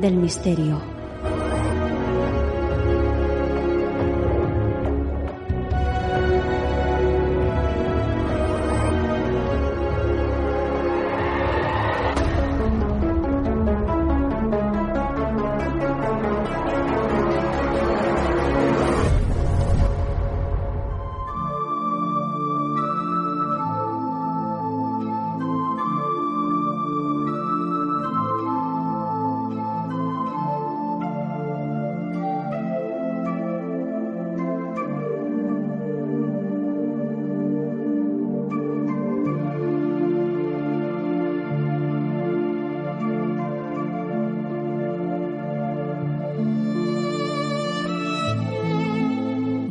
del misterio.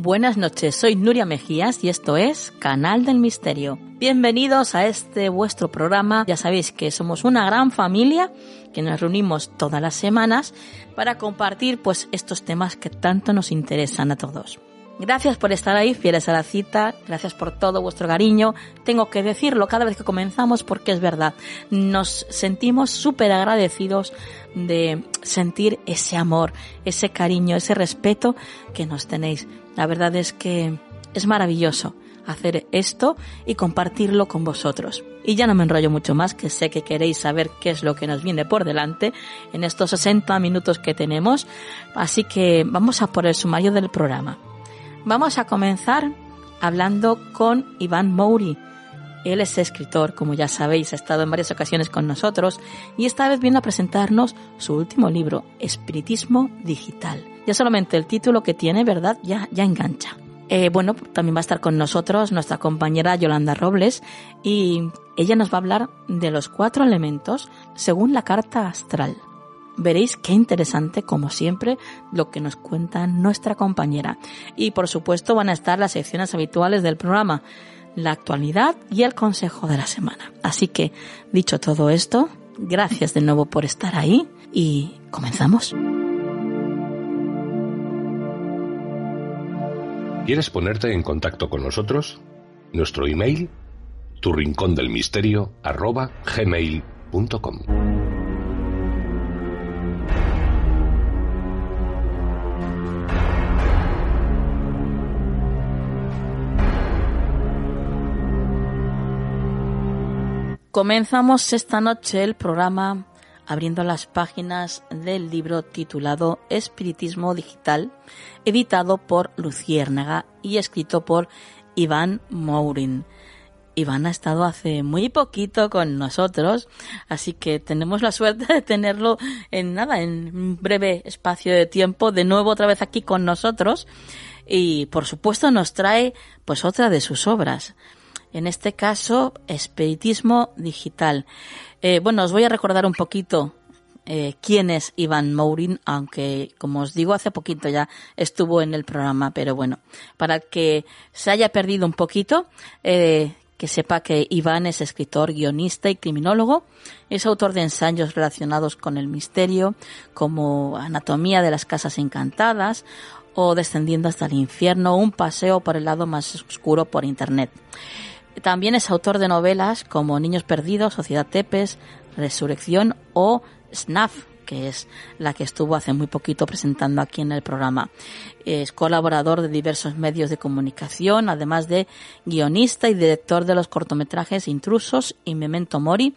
Buenas noches, soy Nuria Mejías y esto es Canal del Misterio. Bienvenidos a este vuestro programa. Ya sabéis que somos una gran familia que nos reunimos todas las semanas para compartir pues estos temas que tanto nos interesan a todos. Gracias por estar ahí, fieles a la cita, gracias por todo vuestro cariño. Tengo que decirlo cada vez que comenzamos porque es verdad, nos sentimos súper agradecidos de sentir ese amor, ese cariño, ese respeto que nos tenéis. La verdad es que es maravilloso hacer esto y compartirlo con vosotros. Y ya no me enrollo mucho más, que sé que queréis saber qué es lo que nos viene por delante en estos 60 minutos que tenemos, así que vamos a por el sumario del programa. Vamos a comenzar hablando con Iván Mouri. Él es escritor, como ya sabéis, ha estado en varias ocasiones con nosotros y esta vez viene a presentarnos su último libro, Espiritismo Digital. Ya solamente el título que tiene, ¿verdad? Ya, ya engancha. Eh, bueno, también va a estar con nosotros nuestra compañera Yolanda Robles y ella nos va a hablar de los cuatro elementos según la carta astral. Veréis qué interesante, como siempre, lo que nos cuenta nuestra compañera. Y por supuesto van a estar las secciones habituales del programa, la actualidad y el consejo de la semana. Así que, dicho todo esto, gracias de nuevo por estar ahí y comenzamos. ¿Quieres ponerte en contacto con nosotros? Nuestro email, tu rincón del misterio, arroba gmail.com. Comenzamos esta noche el programa abriendo las páginas del libro titulado Espiritismo Digital, editado por Luciérnaga y escrito por Iván Mourin. Iván ha estado hace muy poquito con nosotros, así que tenemos la suerte de tenerlo en nada, en un breve espacio de tiempo, de nuevo otra vez aquí con nosotros. Y por supuesto nos trae pues otra de sus obras. En este caso, espiritismo digital. Eh, bueno, os voy a recordar un poquito eh, quién es Iván Mourin, aunque, como os digo, hace poquito ya estuvo en el programa, pero bueno, para que se haya perdido un poquito, eh, que sepa que Iván es escritor, guionista y criminólogo. Es autor de ensayos relacionados con el misterio, como Anatomía de las Casas Encantadas o Descendiendo hasta el Infierno, un paseo por el lado más oscuro por Internet. También es autor de novelas como Niños Perdidos, Sociedad Tepes, Resurrección o Snuff, que es la que estuvo hace muy poquito presentando aquí en el programa. Es colaborador de diversos medios de comunicación, además de guionista y director de los cortometrajes Intrusos y Memento Mori,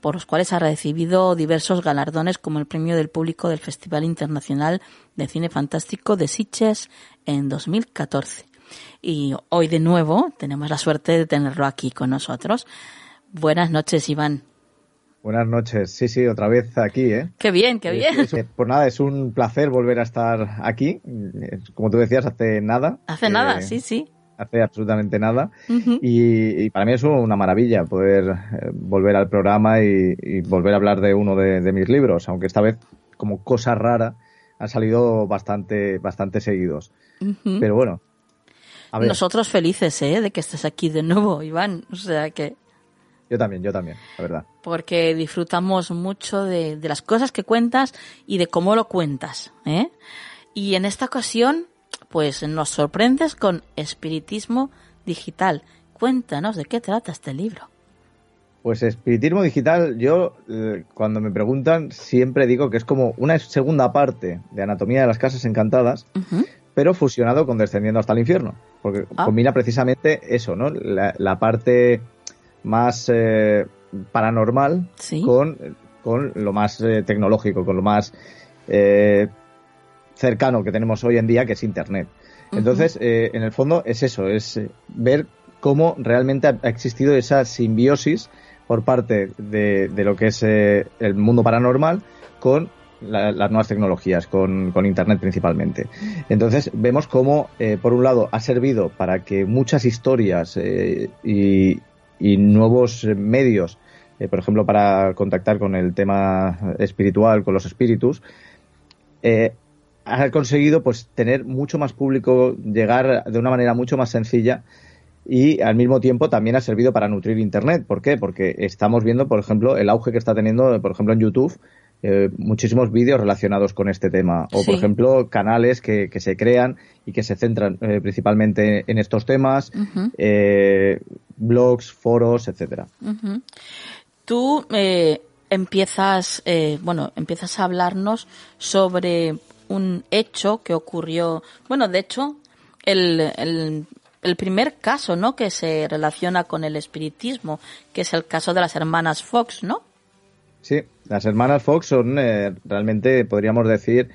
por los cuales ha recibido diversos galardones como el premio del público del Festival Internacional de Cine Fantástico de Sitges en 2014. Y hoy de nuevo tenemos la suerte de tenerlo aquí con nosotros. Buenas noches, Iván. Buenas noches. Sí, sí, otra vez aquí, ¿eh? Qué bien, qué bien. pues nada, es un placer volver a estar aquí. Como tú decías, hace nada. Hace nada, sí, sí. Hace absolutamente nada. y, para mí es una maravilla poder eh, volver al programa y, volver a hablar de uno de, mis libros, aunque esta vez, como cosa rara, han salido bastante, bastante seguidos. Pero bueno. Nosotros felices, ¿eh? De que estés aquí de nuevo, Iván. O sea que. Yo también, yo también, la verdad. Porque disfrutamos mucho de, las cosas que cuentas y de cómo lo cuentas. ¿eh? Y en esta ocasión, pues nos sorprendes con Espiritismo Digital. Cuéntanos de qué trata este libro. Pues espiritismo digital, yo eh, cuando me preguntan siempre digo que es como una segunda parte de Anatomía de las Casas Encantadas, pero fusionado con Descendiendo hasta el Infierno, porque ah. combina precisamente eso, ¿no? la parte más eh, paranormal con, con, lo más eh, tecnológico, con lo más eh, cercano que tenemos hoy en día, que es Internet. Entonces, en el fondo es eso, es ver cómo realmente ha existido esa simbiosis por parte de, de lo que es el mundo paranormal con las nuevas tecnologías, con, con, Internet principalmente. Entonces vemos cómo, por un lado, ha servido para que muchas historias y, y nuevos medios, eh, por ejemplo, para contactar con el tema espiritual, con los espíritus, eh, ha conseguido pues tener mucho más público, llegar de una manera mucho más sencilla y al mismo tiempo también ha servido para nutrir Internet. ¿Por qué? Porque estamos viendo, por ejemplo, el auge que está teniendo, por ejemplo, en YouTube, eh, muchísimos vídeos relacionados con este tema. O, por ejemplo, canales que, que, se crean y que se centran eh, principalmente en estos temas, eh, blogs, foros, etcétera. Tú empiezas, bueno, empiezas a hablarnos sobre un hecho que ocurrió, bueno, de hecho, el, el, el primer caso, ¿no? Que se relaciona con el espiritismo, que es el caso de las hermanas Fox, ¿no? Sí, las hermanas Fox son eh, realmente, podríamos decir,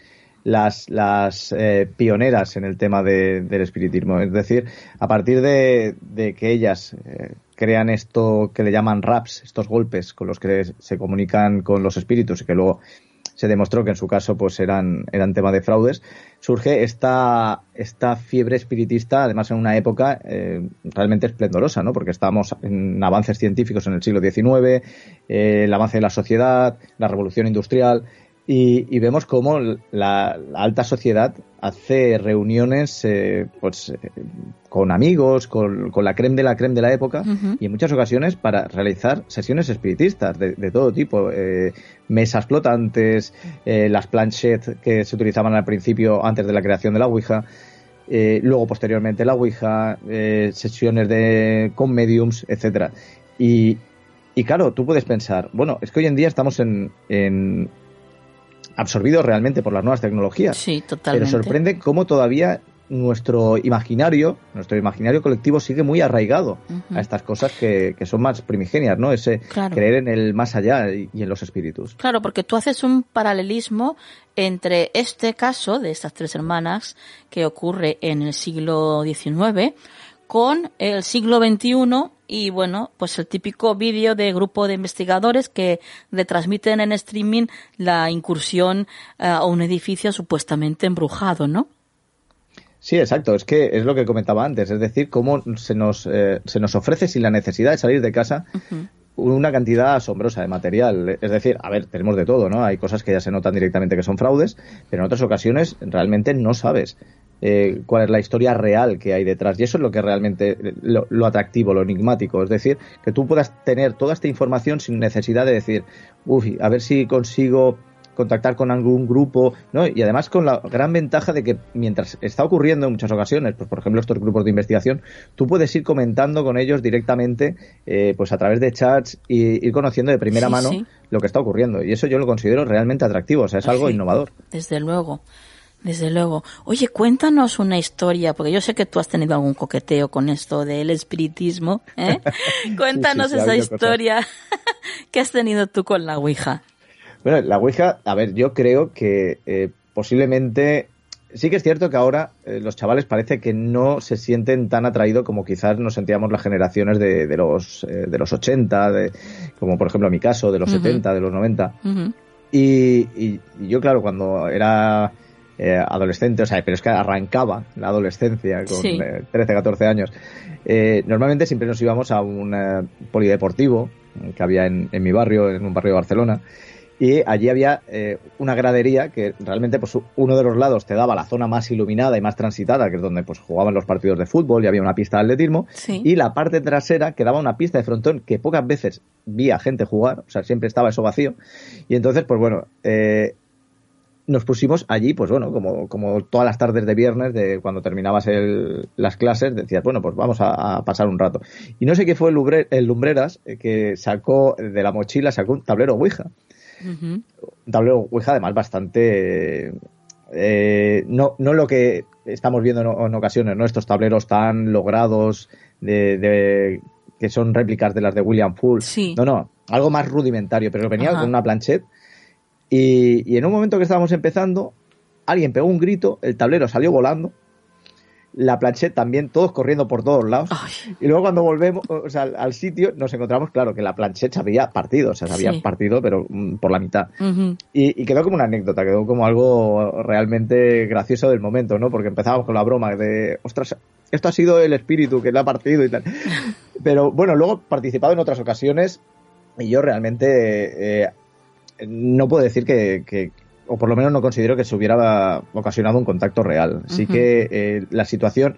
las, las eh, pioneras en el tema de, del espiritismo. Es decir, a partir de, de que ellas eh, crean esto que le llaman raps, estos golpes con los que se comunican con los espíritus y que luego se demostró que en su caso pues eran, eran tema de fraudes, surge esta, esta fiebre espiritista, además en una época eh, realmente esplendorosa, ¿no? porque estábamos en avances científicos en el siglo XIX, eh, el avance de la sociedad, la revolución industrial, y, vemos cómo la, alta sociedad hace reuniones eh, pues, eh, con amigos, con, la creme de la creme de la época y en muchas ocasiones para realizar sesiones espiritistas de, todo tipo. Eh, mesas flotantes, las planchettes que se utilizaban al principio antes de la creación de la Ouija. luego posteriormente la Ouija, sesiones de, con mediums, etcétera. Y, y claro, tú puedes pensar, bueno, es que hoy en día estamos en, en, absorbido realmente por las nuevas tecnologías. Sí, totalmente. Pero sorprende cómo todavía nuestro imaginario, nuestro imaginario colectivo sigue muy arraigado a estas cosas que, son más primigenias, ¿no? Ese creer en el más allá y, en los espíritus. Claro, porque tú haces un paralelismo entre este caso de estas tres hermanas que ocurre en el siglo XIX con el siglo XXI y bueno, pues el típico vídeo de grupo de investigadores que retransmiten en streaming la incursión eh, a un edificio supuestamente embrujado, ¿no? Sí, exacto. Es que es lo que comentaba antes. Es decir, cómo se nos, eh, se nos ofrece sin la necesidad de salir de casa una cantidad asombrosa de material. Es decir, a ver, tenemos de todo, ¿no? Hay cosas que ya se notan directamente que son fraudes, pero en otras ocasiones realmente no sabes. Eh, cuál es la historia real que hay detrás. Y eso es lo que realmente lo, lo, atractivo, lo enigmático. Es decir, que tú puedas tener toda esta información sin necesidad de decir, uff, a ver si consigo contactar con algún grupo, ¿no? Y además con la gran ventaja de que mientras está ocurriendo en muchas ocasiones, pues por ejemplo estos grupos de investigación, tú puedes ir comentando con ellos directamente, eh, pues a través de chats y ir conociendo de primera Sí, mano sí. lo que está ocurriendo. Y eso yo lo considero realmente atractivo, o sea, es algo Sí, innovador. Desde luego. Desde luego. Oye, cuéntanos una historia, porque yo sé que tú has tenido algún coqueteo con esto del espiritismo. ¿eh? cuéntanos sí, esa historia que has tenido tú con la Ouija. Bueno, la Ouija, a ver, yo creo que eh, posiblemente. Sí que es cierto que ahora eh, los chavales parece que no se sienten tan atraídos como quizás nos sentíamos las generaciones de, de los, de los 80, de, como por ejemplo en mi caso, de los Ujú. 70, de los 90. Ujú. Y, y- y yo, claro, cuando era eh, adolescente, o sea, pero es que arrancaba la adolescencia con Sí. eh, 13, 14 años, eh, normalmente siempre nos íbamos a un eh, polideportivo que había en, en mi barrio, en un barrio de Barcelona, y allí había eh, una gradería que realmente pues uno de los lados te daba la zona más iluminada y más transitada, que es donde pues jugaban los partidos de fútbol y había una pista de atletismo, Sí. y la parte trasera que daba una pista de frontón que pocas veces vi a gente jugar, o sea, siempre estaba eso vacío. Y entonces, pues bueno, eh, nos pusimos allí, pues bueno, como, como todas las tardes de viernes, de cuando terminabas el- las clases, decías, bueno, pues vamos a, a pasar un rato. Y no sé qué fue el, lumbre- el Lumbreras eh, que sacó de la mochila, sacó un tablero Ouija. Un tablero Ouija, además, bastante. eh, no, no lo que estamos viendo en, en ocasiones, ¿no? Estos tableros tan logrados de, de- que son réplicas de las de William Full. Sí. No, no, algo más rudimentario, pero venía Ajá. con una planchette. Y, y en un momento que estábamos empezando, alguien pegó un grito, el tablero salió volando, la planchette también, todos corriendo por todos lados. Ay, Y luego cuando volvemos o sea, al, al sitio, nos encontramos, claro, que la planchette se había partido, o sea, se había Sí. partido, pero mm, por la mitad. Y, y quedó como una anécdota, quedó como algo realmente gracioso del momento, ¿no? Porque empezábamos con la broma de, ostras, esto ha sido el espíritu que le ha partido y tal. Pero bueno, luego he participado en otras ocasiones y yo realmente eh, no puedo decir que, que- o por lo menos no considero que se hubiera ocasionado un contacto real. Sí que eh, la situación,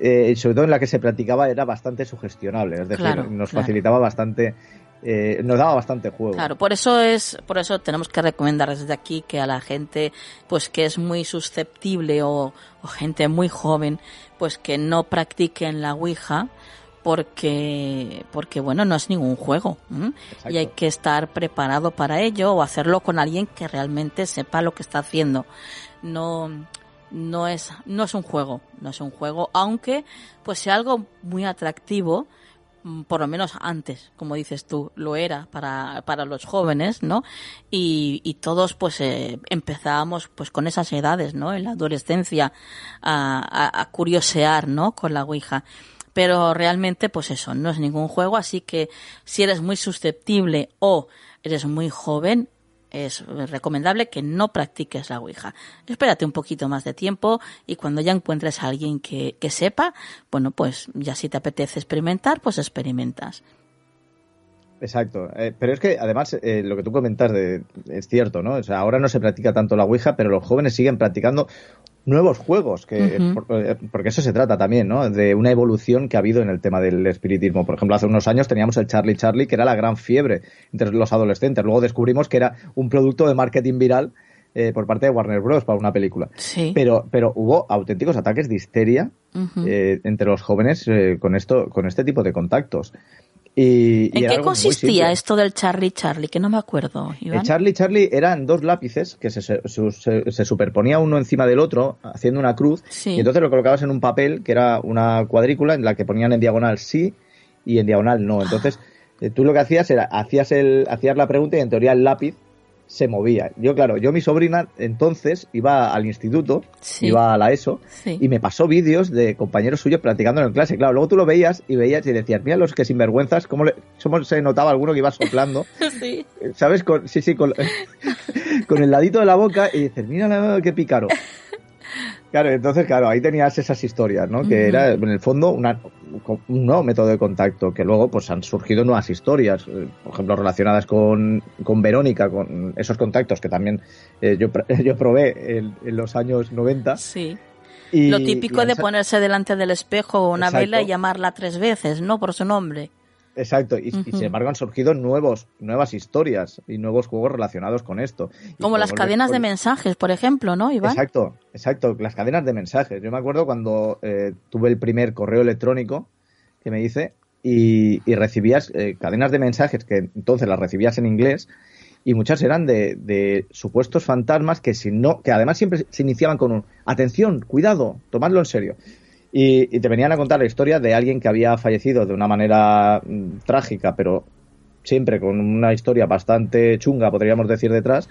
eh, sobre todo en la que se practicaba, era bastante sugestionable, es decir, Claro, nos claro. facilitaba bastante, eh, nos daba bastante juego. Claro, por eso es, por eso tenemos que recomendar desde aquí que a la gente, pues que es muy susceptible o, o gente muy joven, pues que no practiquen la Ouija, porque, porque bueno, no es ningún juego, y hay que estar preparado para ello o hacerlo con alguien que realmente sepa lo que está haciendo. No, no es, no es un juego, no es un juego, aunque pues sea algo muy atractivo, mm, por lo menos antes, como dices tú, lo era para, para los jóvenes, ¿no? Y, y todos pues eh, empezábamos pues con esas edades, ¿no? En la adolescencia a, a, a curiosear, ¿no? Con la Ouija. Pero realmente pues eso, no es ningún juego, así que si eres muy susceptible o eres muy joven, es recomendable que no practiques la Ouija. Espérate un poquito más de tiempo y cuando ya encuentres a alguien que, que sepa, bueno, pues ya si te apetece experimentar, pues experimentas. Exacto, Eh, pero es que además eh, lo que tú comentas de, es cierto, ¿no? O sea, ahora no se practica tanto la Ouija, pero los jóvenes siguen practicando nuevos juegos, que por- eh, porque eso se trata también, ¿no? De una evolución que ha habido en el tema del espiritismo. Por ejemplo, hace unos años teníamos el Charlie Charlie, que era la gran fiebre entre los adolescentes. Luego descubrimos que era un producto de marketing viral eh, por parte de Warner Bros. para una película. Sí. Pero, pero hubo auténticos ataques de histeria eh, entre los jóvenes eh, con esto, con este tipo de contactos. Y, ¿En qué consistía esto del Charlie Charlie? Que no me acuerdo, Iván. El Charlie Charlie eran dos lápices que se, se, se- se superponía uno encima del otro, haciendo una cruz, Sí. y entonces lo colocabas en un papel que era una cuadrícula en la que ponían en diagonal sí y en diagonal no. Entonces, eh, tú lo que hacías era, hacías, el, hacías la pregunta y en teoría el lápiz se movía. Yo, claro, yo mi sobrina entonces iba al instituto, Sí. iba a la ESO, Sí. y me pasó vídeos de compañeros suyos practicándolo en clase. Claro, luego tú lo veías y veías y decías, mira los que sinvergüenzas, cómo le, cómo se notaba alguno que iba soplando. Sí. ¿Sabes? Con, sí, sí, con, con el ladito de la boca y dices, mira la- qué pícaro. Claro, entonces, claro, ahí tenías esas historias, ¿no? Que era, en el fondo, una, un nuevo método de contacto, que luego pues han surgido nuevas historias, eh, por ejemplo, relacionadas con, con Verónica, con esos contactos que también eh, yo, yo probé en, los años 90. Sí. Y, Lo típico de ponerse delante del espejo una vela y llamarla tres veces, ¿no? Por su nombre. Exacto, y, sin embargo han surgido nuevos, nuevas historias y nuevos juegos relacionados con esto. Como las cadenas de mensajes, por ejemplo, ¿no, Iván? Exacto, exacto, las cadenas de mensajes. Yo me acuerdo cuando eh, tuve el primer correo electrónico que me hice y, recibías eh, cadenas de mensajes que entonces las recibías en inglés y muchas eran de, de, supuestos fantasmas que si no, que además siempre se iniciaban con un atención, cuidado, tomadlo en serio. Y, te venían a contar la historia de alguien que había fallecido de una manera mm, trágica, pero siempre con una historia bastante chunga, podríamos decir, detrás,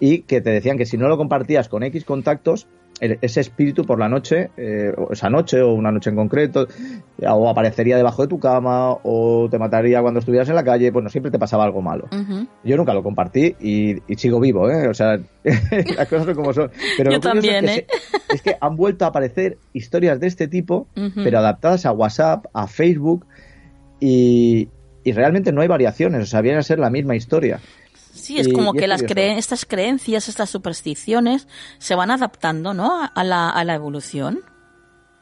y que te decían que si no lo compartías con X contactos, ese espíritu por la noche, eh, esa noche o una noche en concreto, o aparecería debajo de tu cama, o te mataría cuando estuvieras en la calle, bueno, siempre te pasaba algo malo. Yo nunca lo compartí y, sigo vivo, ¿eh? O sea, las cosas son como son. Pero Yo también, es que, ¿eh? es que han vuelto a aparecer historias de este tipo, pero adaptadas a WhatsApp, a Facebook, y, y realmente no hay variaciones, o sea, viene a ser la misma historia. Sí, es como que las estas creencias, estas supersticiones se van adaptando, ¿no? A la, a la evolución.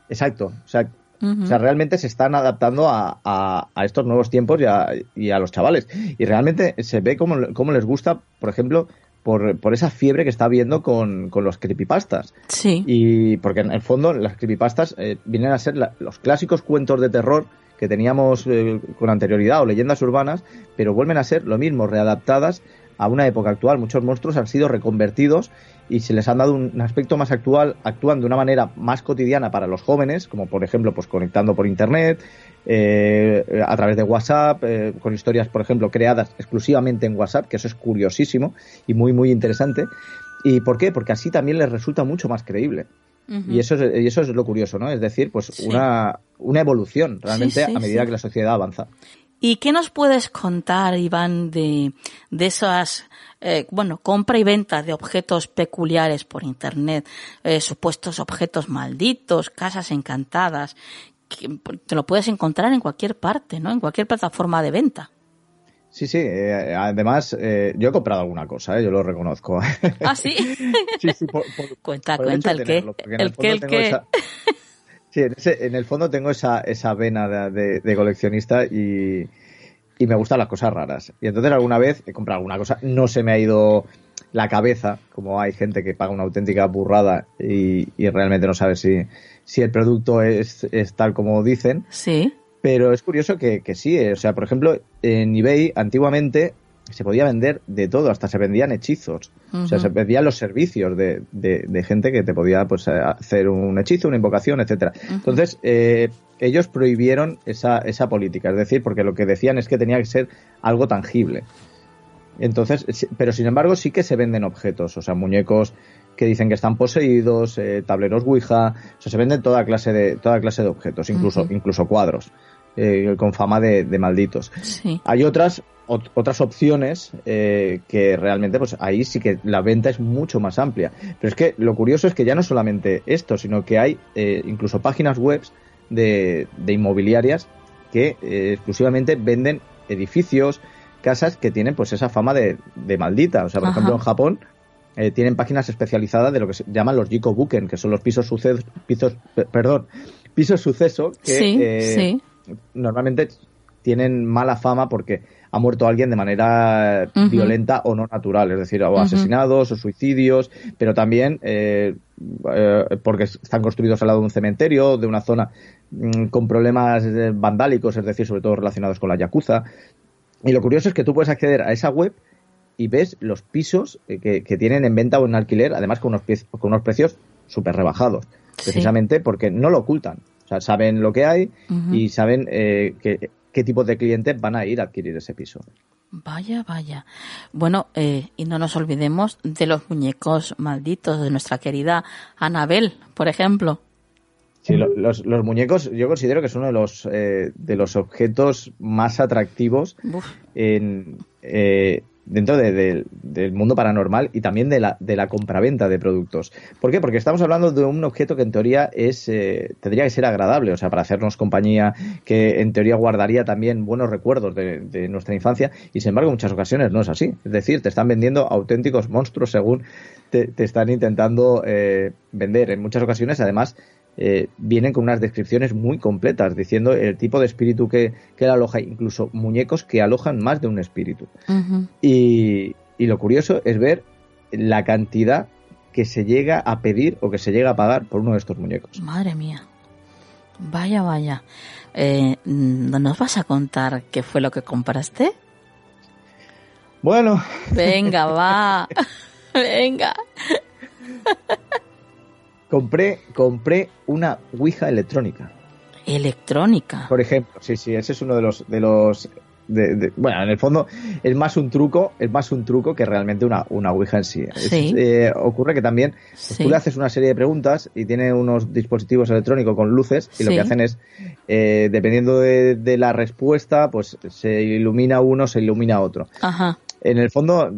Exacto. O sea, o sea, realmente se están adaptando a, a, estos nuevos tiempos y a, y a, los chavales. Y realmente se ve cómo, les gusta, por ejemplo, por, por, esa fiebre que está habiendo con, con, los creepypastas. Sí. Y porque en el fondo las creepypastas eh, vienen a ser los clásicos cuentos de terror que teníamos eh, con anterioridad o leyendas urbanas, pero vuelven a ser lo mismo, readaptadas a una época actual. Muchos monstruos han sido reconvertidos y se les han dado un aspecto más actual, actúan de una manera más cotidiana para los jóvenes, como por ejemplo pues conectando por internet, eh, a través de WhatsApp, eh, con historias por ejemplo creadas exclusivamente en WhatsApp, que eso es curiosísimo y muy muy interesante. ¿Y por qué? Porque así también les resulta mucho más creíble. Y eso, es, y eso es lo curioso, ¿no? Es decir, pues una, una evolución realmente a medida que la sociedad avanza. ¿Y qué nos puedes contar, Iván, de, de esas, eh, bueno, compra y venta de objetos peculiares por Internet, eh, supuestos objetos malditos, casas encantadas? Que te lo puedes encontrar en cualquier parte, ¿no? En cualquier plataforma de venta. Sí, sí. Eh, además, yo he comprado alguna cosa, yo lo reconozco. ¿Ah, sí? sí, sí cuenta, cuenta el qué. El qué, el qué. Sí, en, el fondo tengo esa, esa vena de, coleccionista y, me gustan las cosas raras. Y entonces alguna vez he comprado alguna cosa, no se me ha ido la cabeza, como hay gente que paga una auténtica burrada y, realmente no sabe si, si el producto es, es, tal como dicen. Sí. Pero es curioso que, que sí, eh, o sea, por ejemplo, en eBay antiguamente se podía vender de todo, hasta se vendían hechizos. O sea, se vendían los servicios de, de, gente que te podía pues, hacer un hechizo, una invocación, etcétera. Entonces, eh, ellos prohibieron esa, esa política, es decir, porque lo que decían es que tenía que ser algo tangible. Entonces, pero sin embargo sí que se venden objetos, o sea, muñecos que dicen que están poseídos, eh, tableros Ouija, o sea, se venden toda clase de, toda clase de objetos, incluso, incluso cuadros. Eh, con fama de, malditos. Hay otras otras opciones eh, que realmente pues ahí sí que la venta es mucho más amplia. Pero es que lo curioso es que ya no solamente esto, sino que hay eh, incluso páginas web de, inmobiliarias que exclusivamente venden edificios, casas que tienen pues esa fama de, maldita. O sea, por ejemplo en Japón tienen páginas especializadas de lo que se llaman los Jiko Buken, que son los pisos sucesos, pisos, perdón, pisos suceso que sí, normalmente tienen mala fama porque ha muerto alguien de manera violenta o no natural, es decir, o asesinados o suicidios, pero también eh, eh, porque están construidos al lado de un cementerio, de una zona mm, con problemas eh, vandálicos, es decir, sobre todo relacionados con la yakuza. Y lo curioso es que tú puedes acceder a esa web y ves los pisos que, tienen en venta o en alquiler, además con unos, con unos precios súper rebajados, precisamente porque no lo ocultan saben lo que hay y saben eh, qué tipo de clientes van a ir a adquirir ese piso. Vaya, vaya. Bueno, eh, y no nos olvidemos de los muñecos malditos de nuestra querida Anabel, por ejemplo. Sí, los, muñecos yo considero que es uno de los, eh, de los objetos más atractivos en, dentro del mundo paranormal y también de la, de la compraventa de productos. ¿Por qué? Porque estamos hablando de un objeto que en teoría es eh, tendría que ser agradable, o sea, para hacernos compañía, que en teoría guardaría también buenos recuerdos de, nuestra infancia, y sin embargo en muchas ocasiones no es así. Es decir, te están vendiendo auténticos monstruos según te, están intentando eh, vender. En muchas ocasiones, además, eh, vienen con unas descripciones muy completas, diciendo el tipo de espíritu que, que aloja, incluso muñecos que alojan más de un espíritu. y, y, lo curioso es ver la cantidad que se llega a pedir o que se llega a pagar por uno de estos muñecos. Madre mía. Vaya, vaya. Eh, ¿No nos vas a contar qué fue lo que compraste? Bueno. Venga, va. Venga compré, compré una Ouija electrónica. Electrónica. Por ejemplo, sí, sí, ese es uno de los, de los bueno, en el fondo es más un truco, es más un truco que realmente una, una Ouija en sí. Eh, ocurre que también pues, tú le haces una serie de preguntas y tiene unos dispositivos electrónicos con luces y lo que hacen es, eh, dependiendo de, de, la respuesta, pues se ilumina uno, se ilumina otro. Ajá. En el fondo,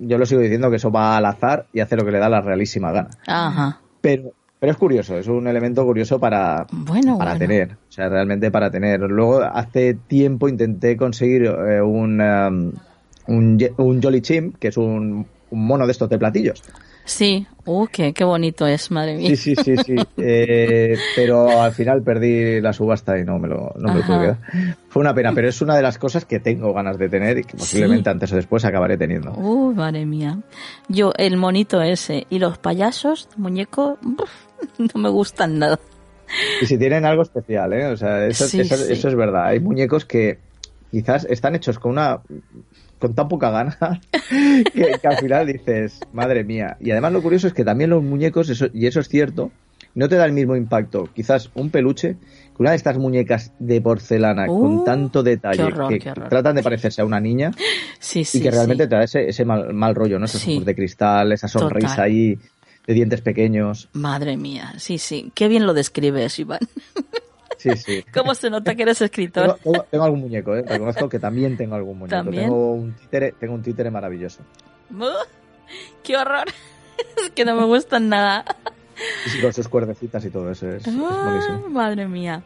yo lo sigo diciendo que eso va al azar y hace lo que le da la realísima gana. Ajá. Pero, pero es curioso, es un elemento curioso para, para tener, o sea, realmente para tener. Luego, hace tiempo intenté conseguir eh, un, um, un, un, Jolly Chim, que es un, un mono de estos de platillos. Sí, uh, qué, qué bonito es, madre mía. Sí, sí, sí, sí. Eh, pero al final perdí la subasta y no me lo, no me lo pude quedar. Fue una pena, pero es una de las cosas que tengo ganas de tener y que posiblemente antes o después acabaré teniendo. Uh, madre mía. Yo, el monito ese y los payasos, muñecos, no me gustan nada. Y si tienen algo especial, ¿eh? O sea, eso, eso es verdad. Hay muñecos que quizás están hechos con una con tan poca gana que, al final dices, madre mía. Y además lo curioso es que también los muñecos, eso, y eso es cierto, no te da el mismo impacto. Quizás un peluche, que una de estas muñecas de porcelana con uh, tanto detalle que tratan de parecerse a una niña y que realmente te da ese, mal, rollo, ¿no? Esos ojos de cristal, esa sonrisa ahí de dientes pequeños. Madre mía, sí, sí. Qué bien lo describes, Iván. Sí, sí. ¿Cómo se nota que eres escritor? Tengo, algún muñeco, ¿eh? Reconozco que también tengo algún muñeco. Tengo un títere, tengo un títere maravilloso. ¡Qué horror! es que no me gustan nada. Sí, con sus cuerdecitas y todo eso. Es, ah, Madre mía.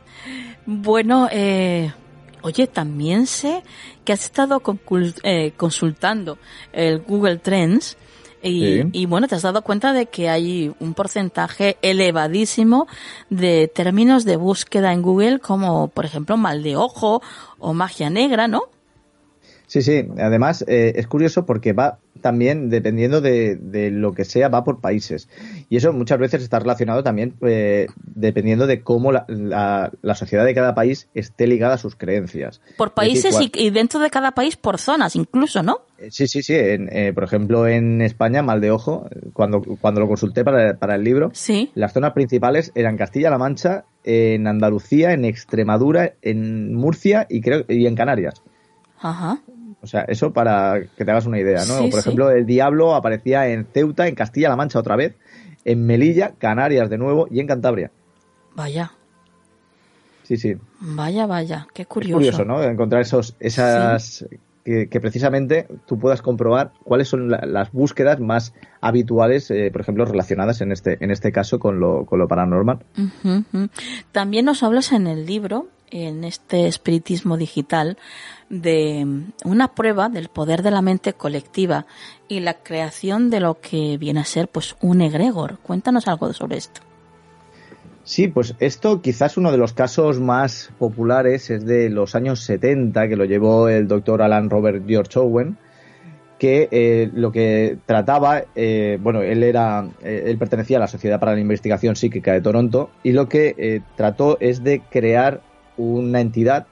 Bueno, eh, oye, también sé que has estado eh, consultando el Google Trends y, bueno, te has dado cuenta de que hay un porcentaje elevadísimo de términos de búsqueda en Google como, por ejemplo, mal de ojo o magia negra, ¿no? Sí, sí. Además, eh, es curioso porque va también, dependiendo de, lo que sea, va por países. Y eso muchas veces está relacionado también eh, dependiendo de cómo la, la, sociedad de cada país esté ligada a sus creencias. Por países y, dentro de cada país por zonas incluso, ¿no? Eh, sí, sí, sí. por ejemplo, en España, mal de ojo, cuando, cuando lo consulté para, para el libro, ¿Sí? las zonas principales eran Castilla-La Mancha, en Andalucía, en Extremadura, en Murcia y creo y en Canarias. Ajá. O sea, eso para que te hagas una idea, ¿no? Por ejemplo, el Diablo aparecía en Ceuta, en Castilla-La Mancha otra vez, en Melilla, Canarias de nuevo y en Cantabria. Vaya. Sí, sí. Vaya, vaya, qué curioso. Es curioso, ¿no? Encontrar esos, esas, que, precisamente tú puedas comprobar cuáles son las búsquedas más habituales, eh, por ejemplo, relacionadas en este, en este caso con lo, con lo paranormal. También nos hablas en el libro, en este espiritismo digital, de una prueba del poder de la mente colectiva y la creación de lo que viene a ser pues un egregor. Cuéntanos algo sobre esto. Sí, pues esto quizás uno de los casos más populares es de los años 70, que lo llevó el doctor Alan Robert George Owen, que eh, lo que trataba, eh, bueno, él era, eh, él pertenecía a la Sociedad para la Investigación Psíquica de Toronto y lo que trató es de crear una entidad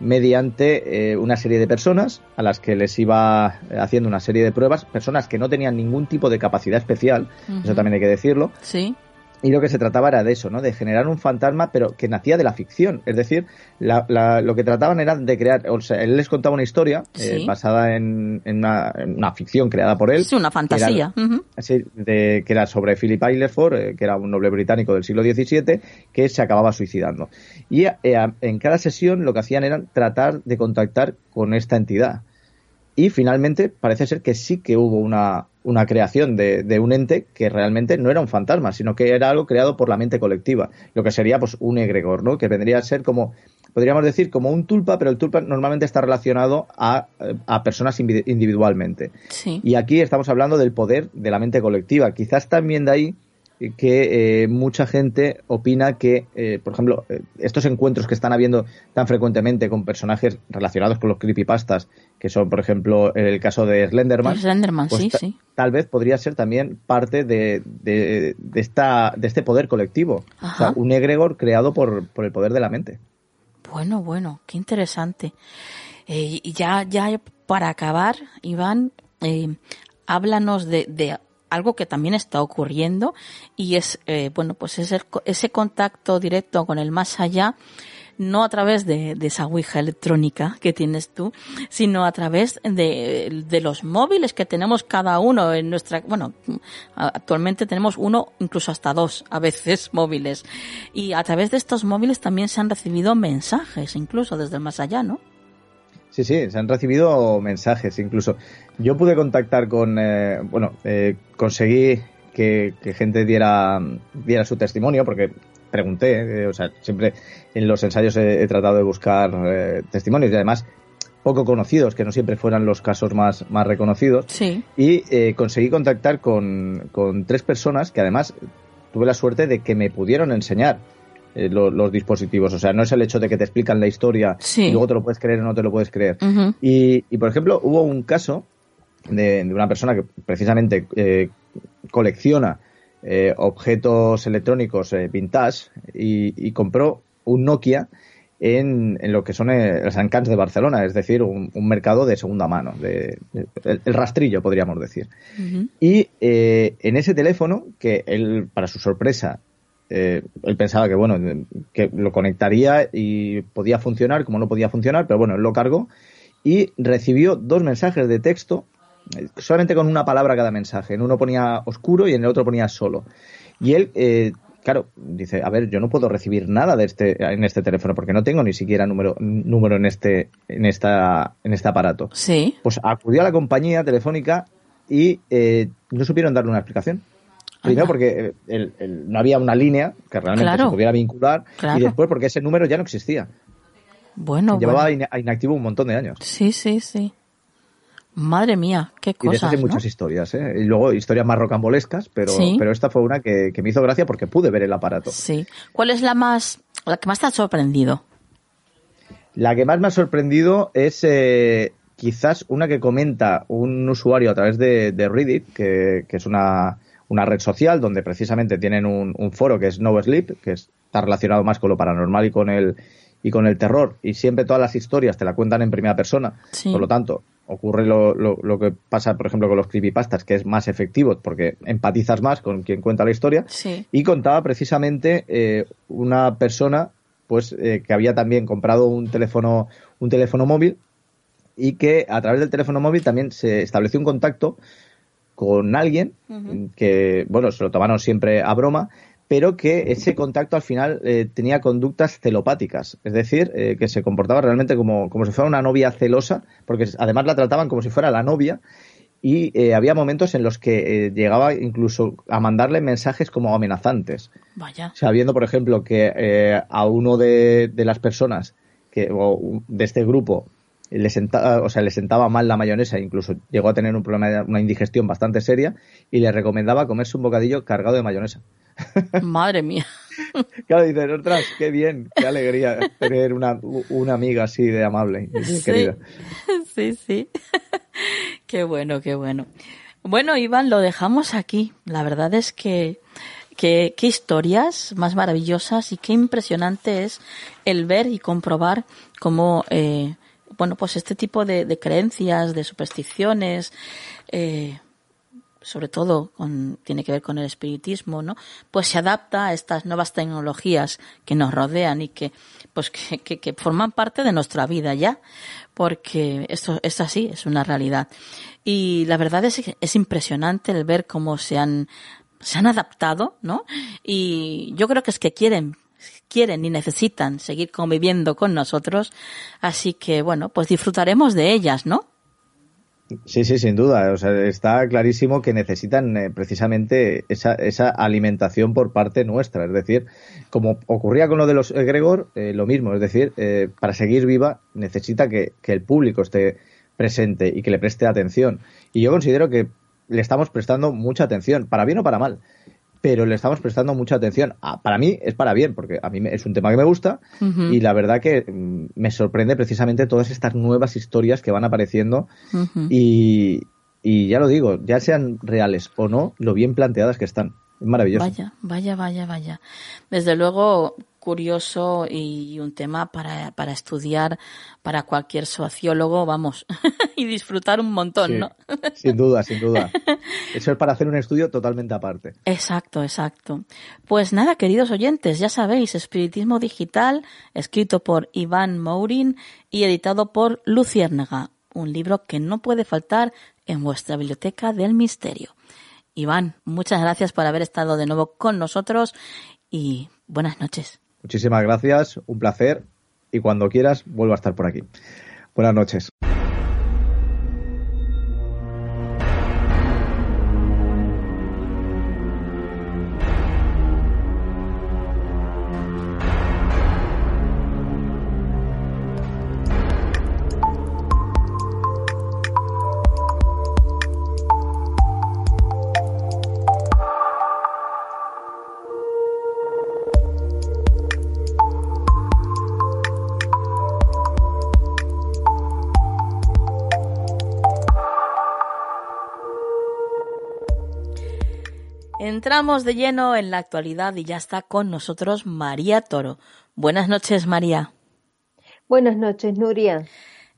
mediante una serie de personas a las que les iba haciendo una serie de pruebas, personas que no tenían ningún tipo de capacidad especial, eso también hay que decirlo, sí y lo que se trataba era de eso, ¿no? De generar un fantasma, pero que nacía de la ficción. Es decir, lo que trataban era de crear, o sea, él les contaba una historia eh, basada en, una, ficción creada por él. Sí, una fantasía. Que era, sobre Philip Eileford, eh, que era un noble británico del siglo XVII, que se acababa suicidando. Y eh, en cada sesión lo que hacían era tratar de contactar con esta entidad. Y finalmente parece ser que sí que hubo una, una creación de, de, un ente que realmente no era un fantasma, sino que era algo creado por la mente colectiva, lo que sería pues un egregor, ¿no? Que vendría a ser como, podríamos decir, como un tulpa, pero el tulpa normalmente está relacionado a, a personas individualmente. Sí. Y aquí estamos hablando del poder de la mente colectiva. Quizás también de ahí que eh, mucha gente opina que, eh, por ejemplo, eh, estos encuentros que están habiendo tan frecuentemente con personajes relacionados con los creepypastas, que son, por ejemplo, el caso de Slenderman, Slenderman pues sí, sí. tal vez podría ser también parte de, de, de esta, de este poder colectivo. O sea, un egregor creado por, por el poder de la mente. Bueno, bueno, qué interesante. Eh, y ya, ya para acabar, Iván, eh, háblanos de, de algo que también está ocurriendo y es, eh, bueno, pues ese, ese contacto directo con el más allá, no a través de, esa ouija electrónica que tienes tú, sino a través de los móviles que tenemos cada uno en nuestra, bueno, actualmente tenemos uno, incluso hasta dos a veces móviles. Y a través de estos móviles también se han recibido mensajes, incluso desde el más allá, ¿no? Sí, sí, se han recibido mensajes incluso. Yo pude contactar con, eh, bueno, eh, conseguí que, que gente diera, diera su testimonio porque pregunté, eh, o sea, siempre en los ensayos he, he tratado de buscar eh, testimonios y además poco conocidos, que no siempre fueran los casos más, más reconocidos. Sí. Y eh, conseguí contactar con, con tres personas que además tuve la suerte de que me pudieron enseñar eh, lo- los dispositivos. O sea, no es el hecho de que te explican la historia Sí. y luego te lo puedes creer o no te lo puedes creer. Y, y, por ejemplo, hubo un caso de, de una persona que precisamente eh, colecciona eh, objetos electrónicos vintage y, y compró un Nokia en, en lo que son los Encants de Barcelona, es decir, un, un mercado de segunda mano, de, de- el, el rastrillo, podríamos decir. Y en ese teléfono, que él, para su sorpresa, eh, él pensaba que bueno, que lo conectaría y podía funcionar, como no podía funcionar, pero bueno, él lo cargó y recibió dos mensajes de texto, eh, solamente con una palabra cada mensaje. En uno ponía oscuro y en el otro ponía solo. Y él, eh, claro, dice, a ver, yo no puedo recibir nada de este, en este teléfono porque no tengo ni siquiera número, número en este, en esta, en este aparato. Sí. Pues acudió a la compañía telefónica y eh, no supieron darle una explicación. Primero porque el- el- no había una línea que realmente Claro. se pudiera vincular Claro. y después porque ese número ya no existía. Bueno, Llevaba bueno. inactivo un montón de años. Sí, sí, sí. Madre mía, qué Y de eso cosas, hay ¿no? muchas historias, ¿eh? Y luego historias más rocambolescas, pero, Sí. pero esta fue una que, que me hizo gracia porque pude ver el aparato. Sí. ¿Cuál es la más, la que más te ha sorprendido? La que más me ha sorprendido es eh, quizás una que comenta un usuario a través de, de Reddit, que, que es una, una red social donde precisamente tienen un, un foro que es No Sleep, que está relacionado más con lo paranormal y con el y con el terror. Y siempre todas las historias te la cuentan en primera persona. Sí. Por lo tanto, ocurre lo, lo, lo que pasa, por ejemplo, con los creepypastas, que es más efectivo porque empatizas más con quien cuenta la historia. Sí. Y contaba precisamente eh, una persona pues eh, que había también comprado un teléfono, un teléfono móvil y que a través del teléfono móvil también se estableció un contacto con alguien que, bueno, se lo tomaron siempre a broma, pero que ese contacto al final eh, tenía conductas celopáticas, es decir, eh, que se comportaba realmente como, como si fuera una novia celosa, porque además la trataban como si fuera la novia y eh, había momentos en los que eh, llegaba incluso a mandarle mensajes como amenazantes. Vaya. Sabiendo, por ejemplo, que eh, a uno de, de las personas que, o de este grupo le sentaba, o sea, le sentaba mal la mayonesa, incluso llegó a tener un problema de una indigestión bastante seria y le recomendaba comerse un bocadillo cargado de mayonesa. Madre mía. Claro, dices, ostras, qué bien, qué alegría tener una, una amiga así de amable y Sí. querida. Sí, sí. qué bueno, qué bueno. Bueno, Iván, lo dejamos aquí. La verdad es que, que qué historias más maravillosas y qué impresionante es el ver y comprobar cómo, eh, bueno, pues este tipo de, creencias, de supersticiones, eh, sobre todo con, tiene que ver con el espiritismo, ¿no? Pues se adapta a estas nuevas tecnologías que nos rodean y que, pues que, que forman parte de nuestra vida ya, porque esto es así, es una realidad. Y la verdad es que es impresionante el ver cómo se han, se han adaptado, ¿no? Y yo creo que es que quieren, quieren y necesitan seguir conviviendo con nosotros, así que bueno, pues disfrutaremos de ellas, ¿no? Sí, sí, sin duda. O sea, está clarísimo que necesitan eh, precisamente esa, esa, alimentación por parte nuestra. Es decir, como ocurría con lo de los egregor, eh, lo mismo. Es decir, eh, para seguir viva necesita que, el público esté presente y que le preste atención. Y yo considero que le estamos prestando mucha atención, para bien o para mal pero le estamos prestando mucha atención. Ah, para mí es para bien, porque a mí es un tema que me gusta y la verdad que mm, me sorprende precisamente todas estas nuevas historias que van apareciendo y, y ya lo digo, ya sean reales o no, lo bien planteadas que están. Es maravilloso. Vaya, vaya, vaya, vaya. Desde luego, curioso y un tema para, para estudiar para cualquier sociólogo, vamos, y disfrutar un montón, ¿no? sin duda, sin duda. Eso es para hacer un estudio totalmente aparte. Exacto, exacto. Pues nada, queridos oyentes, ya sabéis, Espiritismo Digital, escrito por Iván Mourin y editado por Luciérnaga, un libro que no puede faltar en vuestra biblioteca del misterio. Iván, muchas gracias por haber estado de nuevo con nosotros y buenas noches. Muchísimas gracias, un placer y cuando quieras vuelvo a estar por aquí. Buenas noches. Entramos de lleno en la actualidad y ya está con nosotros María Toro. Buenas noches, María. Buenas noches, Nuria.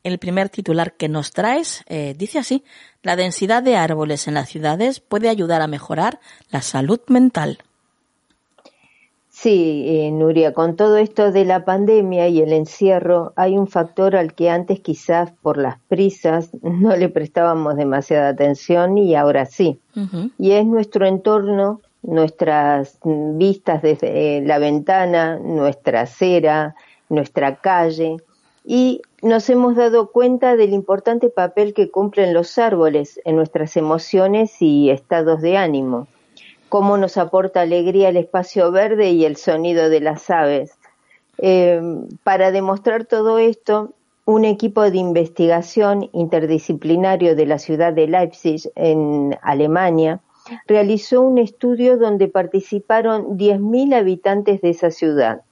El primer titular que nos traes eh, dice así, la densidad de árboles en las ciudades puede ayudar a mejorar la salud mental. Sí, eh, Nuria, con todo esto de la pandemia y el encierro, hay un factor al que antes quizás por las prisas no le prestábamos demasiada atención y ahora sí. Y es nuestro entorno, nuestras vistas desde la ventana, nuestra acera, nuestra calle. Y nos hemos dado cuenta del importante papel que cumplen los árboles en nuestras emociones y estados de ánimo cómo nos aporta alegría el espacio verde y el sonido de las aves. Eh, para demostrar todo esto, un equipo de investigación interdisciplinario de la ciudad de Leipzig, en Alemania, realizó un estudio donde participaron 10.000 habitantes de esa ciudad.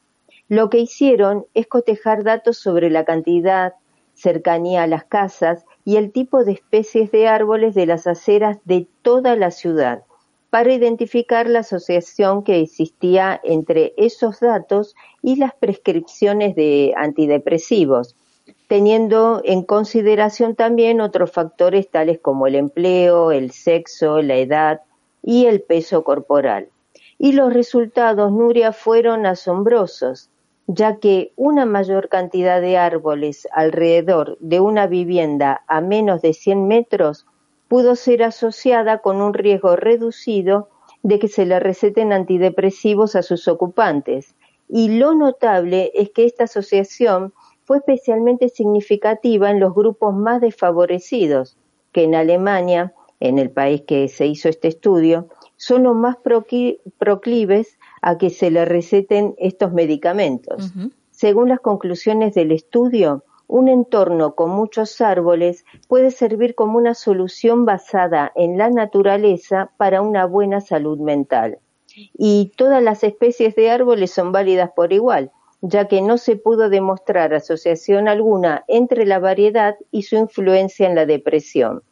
Lo que hicieron es cotejar datos sobre la cantidad, cercanía a las casas y el tipo de especies de árboles de las aceras de toda la ciudad para identificar la asociación que existía entre esos datos y las prescripciones de antidepresivos, teniendo en consideración también otros factores tales como el empleo, el sexo, la edad y el peso corporal. Y los resultados, Nuria, fueron asombrosos, ya que una mayor cantidad de árboles alrededor de una vivienda a menos de 100 metros pudo ser asociada con un riesgo reducido de que se le receten antidepresivos a sus ocupantes. Y lo notable es que esta asociación fue especialmente significativa en los grupos más desfavorecidos, que en Alemania, en el país que se hizo este estudio, son los más proclives a que se le receten estos medicamentos. Según las conclusiones del estudio, un entorno con muchos árboles puede servir como una solución basada en la naturaleza para una buena salud mental. Y todas las especies de árboles son válidas por igual, ya que no se pudo demostrar asociación alguna entre la variedad y su influencia en la depresión.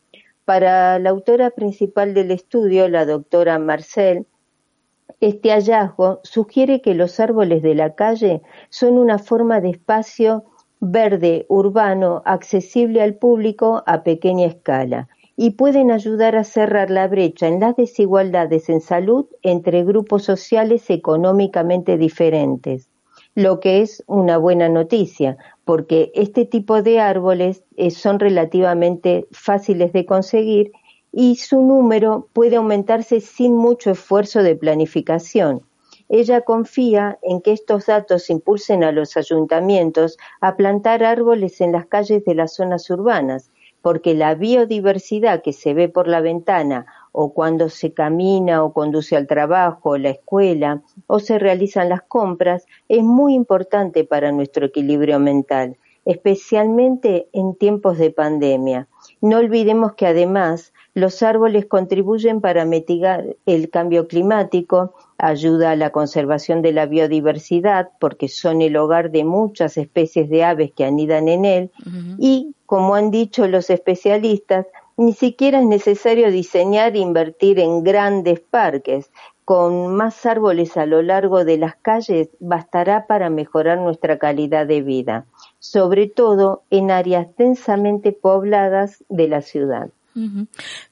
Para la autora principal del estudio, la doctora Marcel, este hallazgo sugiere que los árboles de la calle son una forma de espacio verde, urbano, accesible al público a pequeña escala y pueden ayudar a cerrar la brecha en las desigualdades en salud entre grupos sociales económicamente diferentes, lo que es una buena noticia, porque este tipo de árboles eh, son relativamente fáciles de conseguir y su número puede aumentarse sin mucho esfuerzo de planificación ella confía en que estos datos impulsen a los ayuntamientos a plantar árboles en las calles de las zonas urbanas, porque la biodiversidad que se ve por la ventana o cuando se camina o conduce al trabajo, la escuela o se realizan las compras es muy importante para nuestro equilibrio mental, especialmente en tiempos de pandemia. No olvidemos que además los árboles contribuyen para mitigar el cambio climático, ayuda a la conservación de la biodiversidad porque son el hogar de muchas especies de aves que anidan en él y, como han dicho los especialistas, ni siquiera es necesario diseñar e invertir en grandes parques. Con más árboles a lo largo de las calles bastará para mejorar nuestra calidad de vida, sobre todo en áreas densamente pobladas de la ciudad.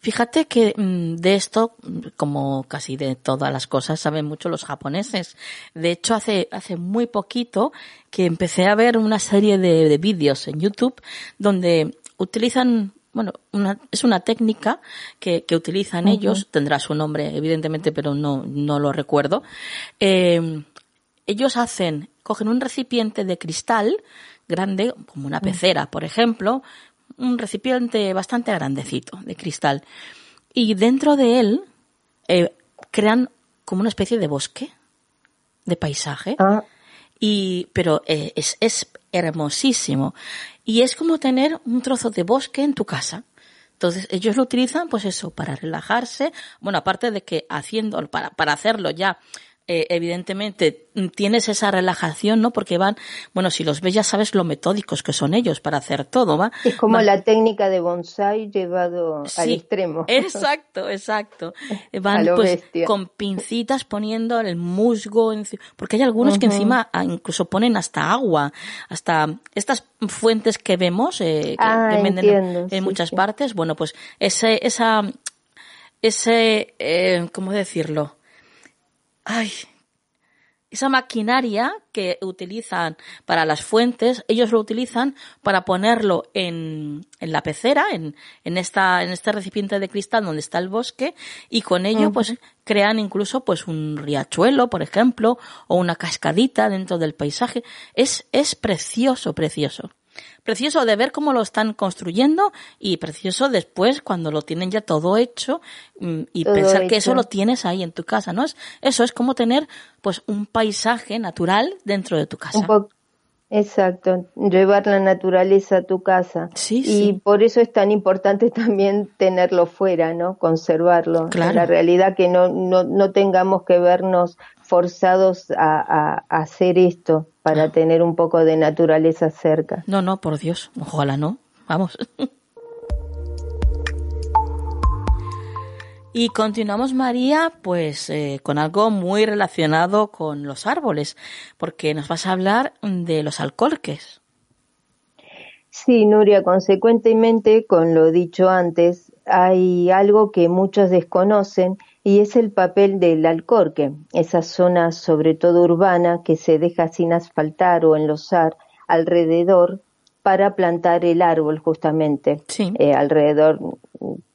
Fíjate que mm, de esto, como casi de todas las cosas, saben mucho los japoneses. De hecho, hace, hace muy poquito que empecé a ver una serie de, vídeos en YouTube donde utilizan bueno, una, es una técnica que, que utilizan ellos, tendrá su nombre evidentemente, pero no, no lo recuerdo. Eh, ellos hacen, cogen un recipiente de cristal grande, como una pecera, por ejemplo, un recipiente bastante grandecito de cristal. Y dentro de él eh, crean como una especie de bosque, de paisaje. Ah. Y, pero eh, es, es hermosísimo. Y es como tener un trozo de bosque en tu casa. Entonces, ellos lo utilizan, pues eso, para relajarse. Bueno, aparte de que haciendo, para, para hacerlo ya eh, evidentemente tienes esa relajación, ¿no? Porque van, bueno, si los ves ya sabes lo metódicos que son ellos para hacer todo, ¿va? Es como la técnica de bonsai llevado al extremo. Exacto, exacto. Van pues con pincitas poniendo el musgo, porque hay algunos que encima ah, incluso ponen hasta agua, hasta estas fuentes que vemos eh, que, ah, venden en, muchas partes, bueno, pues ese, esa, ese, eh, ¿cómo decirlo? Ay, esa maquinaria que utilizan para las fuentes, ellos lo utilizan para ponerlo en, en la pecera, en, en, esta, en este recipiente de cristal donde está el bosque, y con ello, pues, crean incluso, pues, un riachuelo, por ejemplo, o una cascadita dentro del paisaje. Es, es precioso, precioso precioso de ver cómo lo están construyendo y precioso después cuando lo tienen ya todo hecho mm, y pensar que eso lo tienes ahí en tu casa, ¿no? Es, eso es como tener pues un paisaje natural dentro de tu casa. Exacto, llevar la naturaleza a tu casa. Sí, y por eso es tan importante también tenerlo fuera, ¿no? Conservarlo. Claro. la realidad que no, no, no tengamos que vernos forzados a, hacer esto para tener un poco de naturaleza cerca. No, no, por Dios, ojalá no. Vamos. Y continuamos, María, pues eh, con algo muy relacionado con los árboles, porque nos vas a hablar de los alcorques. Sí, Nuria, consecuentemente, con lo dicho antes, hay algo que muchos desconocen y es el papel del alcorque, esa zona sobre todo urbana que se deja sin asfaltar o enlosar alrededor para plantar el árbol justamente eh, alrededor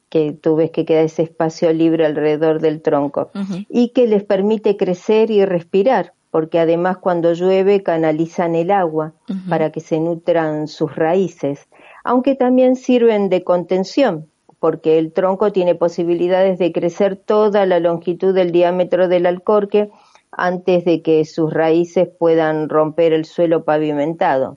que tú ves que queda ese espacio libre alrededor del tronco y que les permite crecer y respirar porque además cuando llueve canalizan el agua para que se nutran sus raíces aunque también sirven de contención porque el tronco tiene posibilidades de crecer toda la longitud del diámetro del alcorque antes de que sus raíces puedan romper el suelo pavimentado.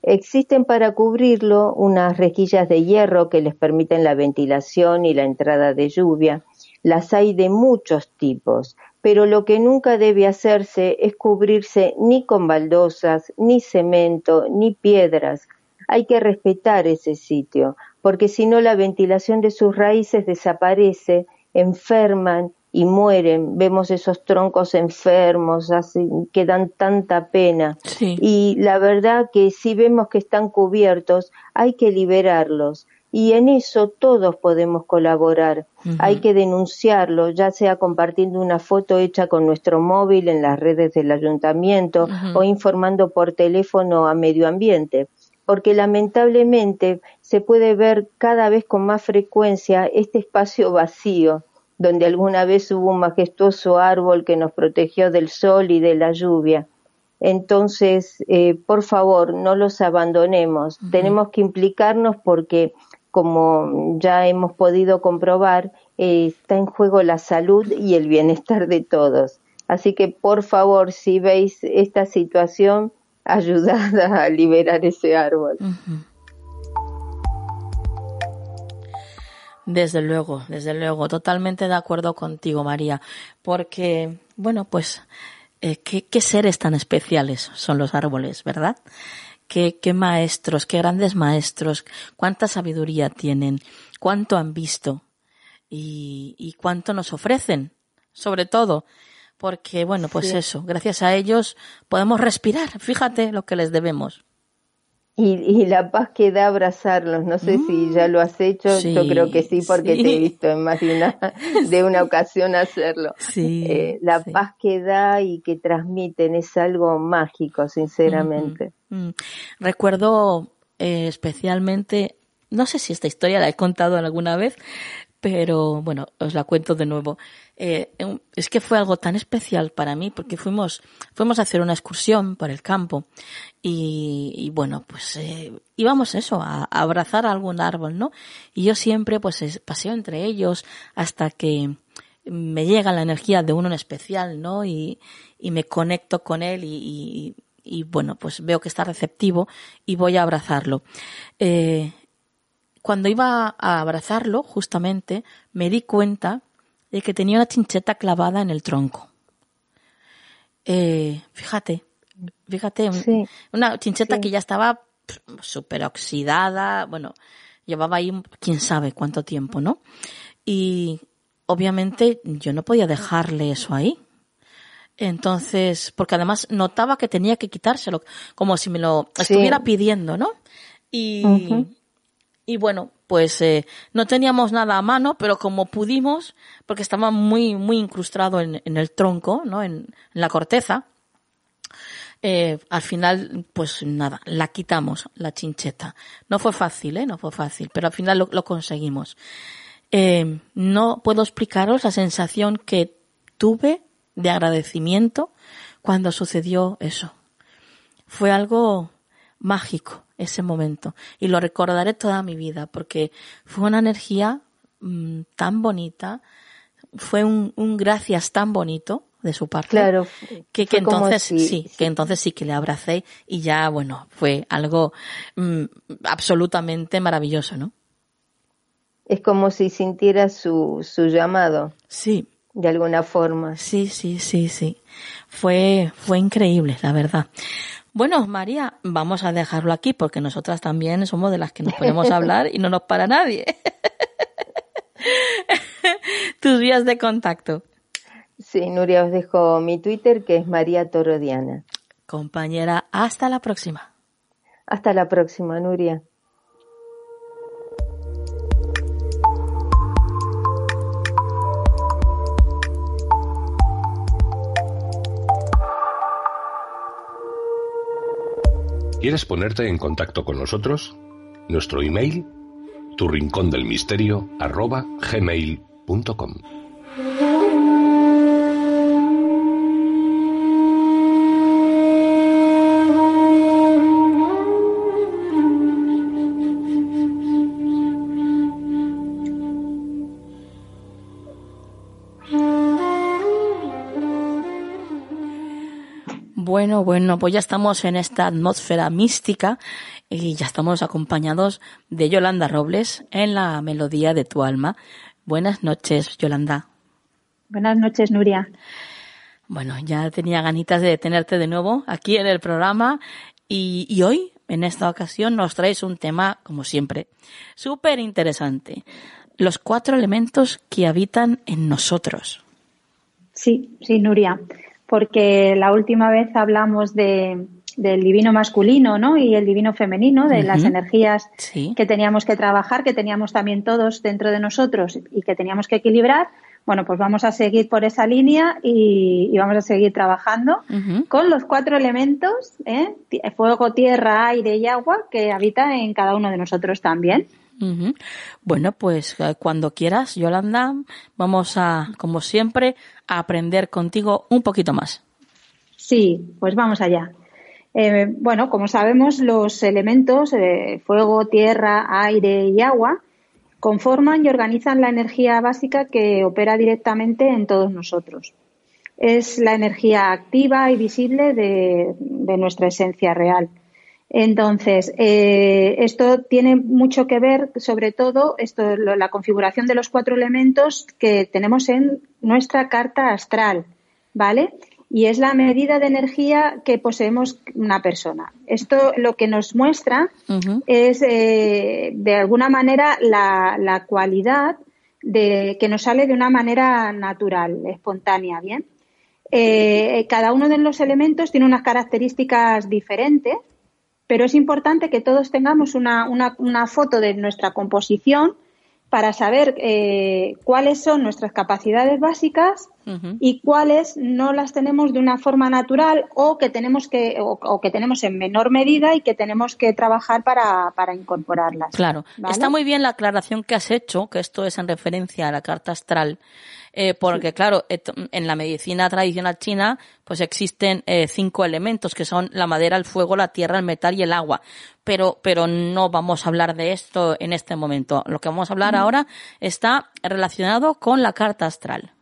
Existen para cubrirlo unas rejillas de hierro que les permiten la ventilación y la entrada de lluvia. Las hay de muchos tipos, pero lo que nunca debe hacerse es cubrirse ni con baldosas, ni cemento, ni piedras. Hay que respetar ese sitio, porque si no la ventilación de sus raíces desaparece, enferman y mueren. Vemos esos troncos enfermos, así, que dan tanta pena. Y la verdad que si vemos que están cubiertos, hay que liberarlos. Y en eso todos podemos colaborar. Hay que denunciarlo, ya sea compartiendo una foto hecha con nuestro móvil en las redes del ayuntamiento o informando por teléfono a medio ambiente porque lamentablemente se puede ver cada vez con más frecuencia este espacio vacío, donde alguna vez hubo un majestuoso árbol que nos protegió del sol y de la lluvia. Entonces, eh, por favor, no los abandonemos. Tenemos que implicarnos porque como ya hemos podido comprobar, eh, está en juego la salud y el bienestar de todos. Así que, por favor, si veis esta situación, ayudad a liberar ese árbol. Desde luego, desde luego, totalmente de acuerdo contigo, María, porque, bueno, pues, eh, ¿qué, ¿qué, seres tan especiales son los árboles, ¿verdad? Qué, qué maestros, qué grandes maestros, cuánta sabiduría tienen, cuánto han visto y cuánto nos ofrecen, sobre todo, porque, bueno, pues eso, gracias a ellos podemos respirar, fíjate lo que les debemos. Y, la paz que da abrazarlos, no sé si ya lo has hecho, yo creo que sí, porque te he visto en más de una, de una ocasión hacerlo. Eh, la paz que da y que transmiten es algo mágico, sinceramente. Mm. Recuerdo eh, especialmente, no sé si esta historia la he contado alguna vez, pero bueno, os la cuento de nuevo. Eh, es que fue algo tan especial para mí porque fuimos, fuimos a hacer una excursión por el campo y, bueno, pues eh, íbamos eso, a, abrazar a algún árbol, ¿no? Y yo siempre pues paseo entre ellos hasta que me llega la energía de uno en especial, ¿no? Y, y me conecto con él y, y, bueno, pues veo que está receptivo y voy a abrazarlo. Eh, cuando iba a abrazarlo, justamente, me di cuenta de que tenía una chincheta clavada en el tronco. Eh, fíjate, fíjate, una chincheta que ya estaba súper oxidada, bueno, llevaba ahí quién sabe cuánto tiempo, ¿no? Y obviamente yo no podía dejarle eso ahí. Entonces, porque además notaba que tenía que quitárselo, como si me lo estuviera pidiendo, ¿no? Y, y bueno, pues eh, no teníamos nada a mano, pero como pudimos, porque estaba muy, muy incrustado en, el tronco, ¿no? En, la corteza, eh, al final, pues nada, la quitamos, la chincheta. No fue fácil, ¿eh? No fue fácil, pero al final lo, conseguimos. Eh, no puedo explicaros la sensación que tuve de agradecimiento cuando sucedió eso. Fue algo mágico ese momento. Y lo recordaré toda mi vida porque fue una energía mm, tan bonita, fue un, gracias tan bonito de su parte claro, que, que entonces sí, que entonces sí que le abracé y ya bueno fue algo mm, absolutamente maravilloso no es como si sintiera su, su llamado. Sí. De alguna forma. Sí sí sí sí. Fue fue increíble la verdad bueno, María, vamos a dejarlo aquí porque nosotras también somos de las que nos podemos hablar y no nos para nadie. Tus vías de contacto. Sí, Nuria, os dejo mi Twitter que es María Torodiana. Compañera, hasta la próxima. Hasta la próxima, Nuria. ¿Quieres ponerte en contacto con nosotros? Nuestro email, tu del misterio. Bueno, bueno, pues ya estamos en esta atmósfera mística y ya estamos acompañados de Yolanda Robles en la melodía de tu alma. Buenas noches, Yolanda. Buenas noches, Nuria. Bueno, ya tenía ganitas de tenerte de nuevo aquí en el programa y, y hoy, en esta ocasión, nos traes un tema, como siempre, súper interesante. Los cuatro elementos que habitan en nosotros. Sí, sí, Nuria porque la última vez hablamos de, del divino masculino ¿no? y el divino femenino, de las energías que teníamos que trabajar, que teníamos también todos dentro de nosotros y que teníamos que equilibrar. Bueno, pues vamos a seguir por esa línea y, vamos a seguir trabajando con los cuatro elementos, ¿eh? fuego, tierra, aire y agua, que habita en cada uno de nosotros también. Bueno, pues eh, cuando quieras, Yolanda, vamos a, como siempre, a aprender contigo un poquito más. Sí, pues vamos allá. Eh, bueno, como sabemos, los elementos eh, fuego, tierra, aire y agua conforman y organizan la energía básica que opera directamente en todos nosotros. Es la energía activa y visible de, nuestra esencia real. Entonces, eh, esto tiene mucho que ver, sobre todo, esto, la configuración de los cuatro elementos que tenemos en nuestra carta astral, ¿vale? y es la medida de energía que poseemos una persona. Esto lo que nos muestra es, eh, de alguna manera, la, cualidad de, que nos sale de una manera natural, espontánea, ¿bien? Eh, cada uno de los elementos tiene unas características diferentes, pero es importante que todos tengamos una, una foto de nuestra composición para saber eh, cuáles son nuestras capacidades básicas y cuáles no las tenemos de una forma natural o que tenemos que o, que tenemos en menor medida y que tenemos que trabajar para, para incorporarlas. Claro, está muy bien la aclaración que has hecho, que esto es en referencia a la carta astral eh, porque claro, en la medicina tradicional china, pues existen eh, cinco elementos que son la madera, el fuego, la tierra, el metal y el agua. Pero, pero no vamos a hablar de esto en este momento. Lo que vamos a hablar ahora está relacionado con la carta astral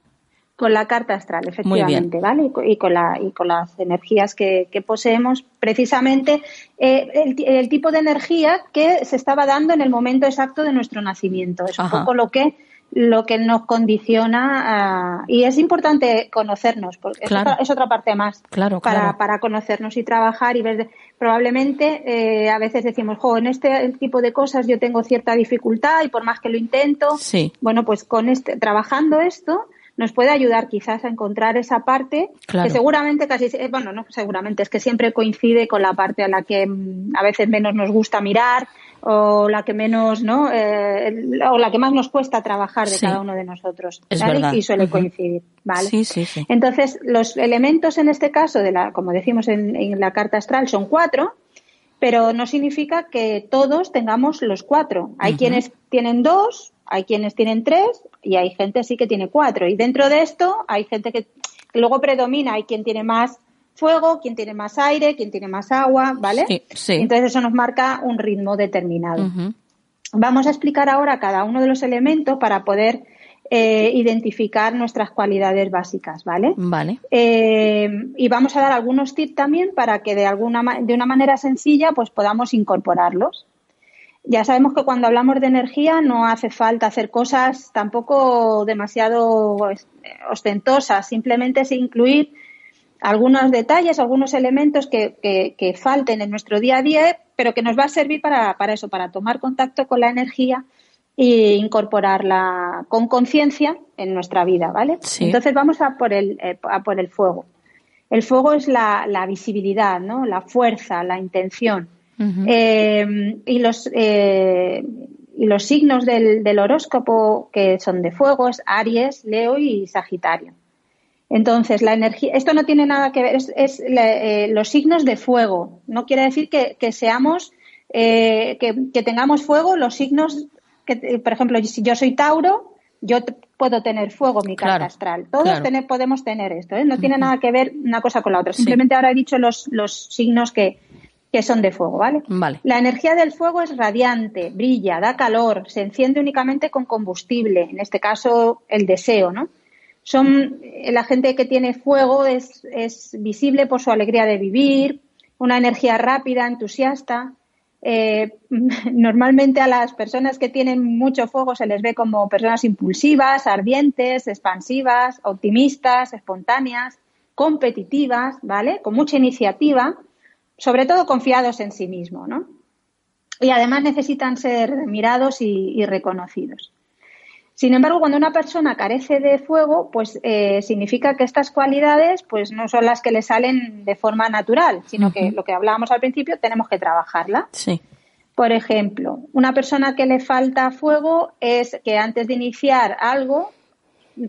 con la carta astral, efectivamente, ¿vale? Y con, la, y con las energías que, poseemos, precisamente eh, el, tipo de energía que se estaba dando en el momento exacto de nuestro nacimiento. Es un poco lo que lo que nos condiciona y es importante conocernos porque es, otra, parte más claro, para, para conocernos y trabajar y ver probablemente eh, a veces decimos jo en este tipo de cosas yo tengo cierta dificultad y por más que lo intento bueno pues con este trabajando esto nos puede ayudar quizás a encontrar esa parte que seguramente casi, eh, bueno, no seguramente, es que siempre coincide con la parte a la que mm, a veces menos nos gusta mirar o la que menos, ¿no? Eh, o la que más nos cuesta trabajar de cada uno de nosotros. Y suele coincidir, ¿vale? Sí, sí, sí. Entonces, los elementos en este caso, de la, como decimos en, la carta astral, son cuatro, pero no significa que todos tengamos los cuatro. Hay quienes tienen dos, hay quienes tienen tres y hay gente sí que tiene cuatro. Y dentro de esto hay gente que, luego predomina, hay quien tiene más fuego, quien tiene más aire, quien tiene más agua, ¿vale? Sí, Entonces eso nos marca un ritmo determinado. Vamos a explicar ahora cada uno de los elementos para poder eh, identificar nuestras cualidades básicas, ¿vale? Vale. Eh, y vamos a dar algunos tips también para que de alguna de una manera sencilla pues podamos incorporarlos. Ya sabemos que cuando hablamos de energía no hace falta hacer cosas tampoco demasiado ostentosas, simplemente es incluir algunos detalles, algunos elementos que, que, falten en nuestro día a día, pero que nos va a servir para, para eso, para tomar contacto con la energía e incorporarla con conciencia en nuestra vida, ¿vale? Entonces vamos a por el, eh, a por el fuego. El fuego es la, la visibilidad, ¿no? La fuerza, la intención. Eh, y, los, eh, y los signos del, del, horóscopo que son de fuego es Aries, Leo y Sagitario. Entonces, la energía, esto no tiene nada que ver, es, eh, los signos de fuego. No quiere decir que, seamos, que, tengamos fuego los signos, que, por ejemplo, si yo soy Tauro, yo puedo tener fuego mi carta astral. Todos podemos tener esto, no tiene nada que ver una cosa con la otra. Simplemente ahora he dicho los, los signos que, que son de fuego, ¿vale? Vale. La energía del fuego es radiante, brilla, da calor, se enciende únicamente con combustible, en este caso el deseo, ¿no? Son la gente que tiene fuego es, es visible por su alegría de vivir, una energía rápida, entusiasta. Eh, normalmente a las personas que tienen mucho fuego se les ve como personas impulsivas, ardientes, expansivas, optimistas, espontáneas, competitivas, ¿vale? Con mucha iniciativa sobre todo confiados en sí mismos, ¿no? Y además necesitan ser mirados y, reconocidos. Sin embargo, cuando una persona carece de fuego, pues eh, significa que estas cualidades pues no son las que le salen de forma natural, sino que lo que hablábamos al principio tenemos que trabajarla. Sí. Por ejemplo, una persona que le falta fuego es que antes de iniciar algo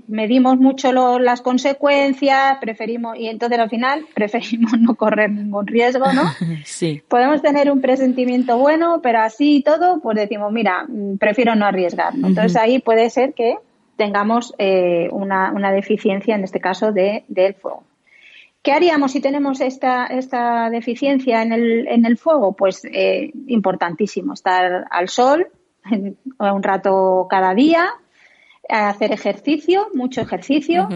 medimos mucho las consecuencias, preferimos, y entonces al final preferimos no correr ningún riesgo, ¿no? Sí. Podemos tener un presentimiento bueno, pero así y todo, pues decimos, mira, mm, prefiero no arriesgar. Entonces ahí puede ser que tengamos eh, una, deficiencia, en este caso, de, del fuego. ¿Qué haríamos si tenemos esta, esta deficiencia en el, en el fuego? Pues eh, importantísimo, estar al sol un rato cada día, hacer ejercicio, mucho ejercicio,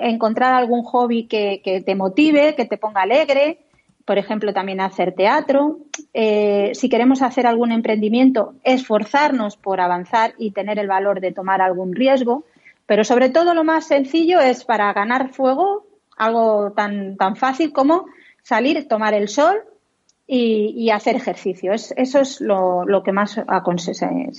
encontrar algún hobby que, que, te motive, que te ponga alegre, por ejemplo, también hacer teatro. Eh, si queremos hacer algún emprendimiento, esforzarnos por avanzar y tener el valor de tomar algún riesgo. Pero sobre todo lo más sencillo es para ganar fuego, algo tan, tan fácil como salir, tomar el sol y, hacer ejercicio. eso es lo, que más se,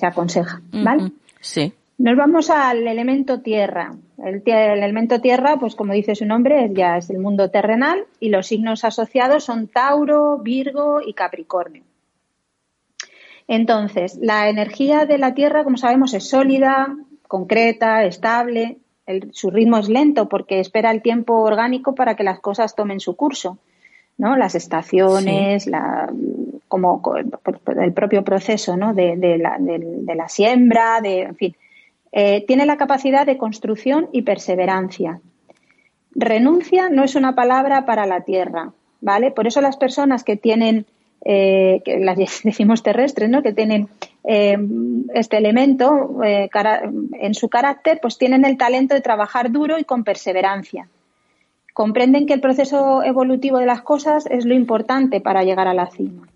aconseja. ¿vale? Sí. Nos vamos al elemento tierra. El, elemento tierra, pues como dice su nombre, ya es el mundo terrenal y los signos asociados son Tauro, Virgo y Capricornio. Entonces, la energía de la tierra, como sabemos, es sólida, concreta, estable. su ritmo es lento porque espera el tiempo orgánico para que las cosas tomen su curso. ¿no? Las estaciones, la, como el propio proceso ¿no? de, la, de la siembra, de, en fin eh, tiene la capacidad de construcción y perseverancia. Renuncia no es una palabra para la tierra, ¿vale? Por eso las personas que tienen, eh, que las decimos terrestres, ¿no? Que tienen eh, este elemento en su carácter, pues tienen el talento de trabajar duro y con perseverancia. Comprenden que el proceso evolutivo de las cosas es lo importante para llegar a la cima.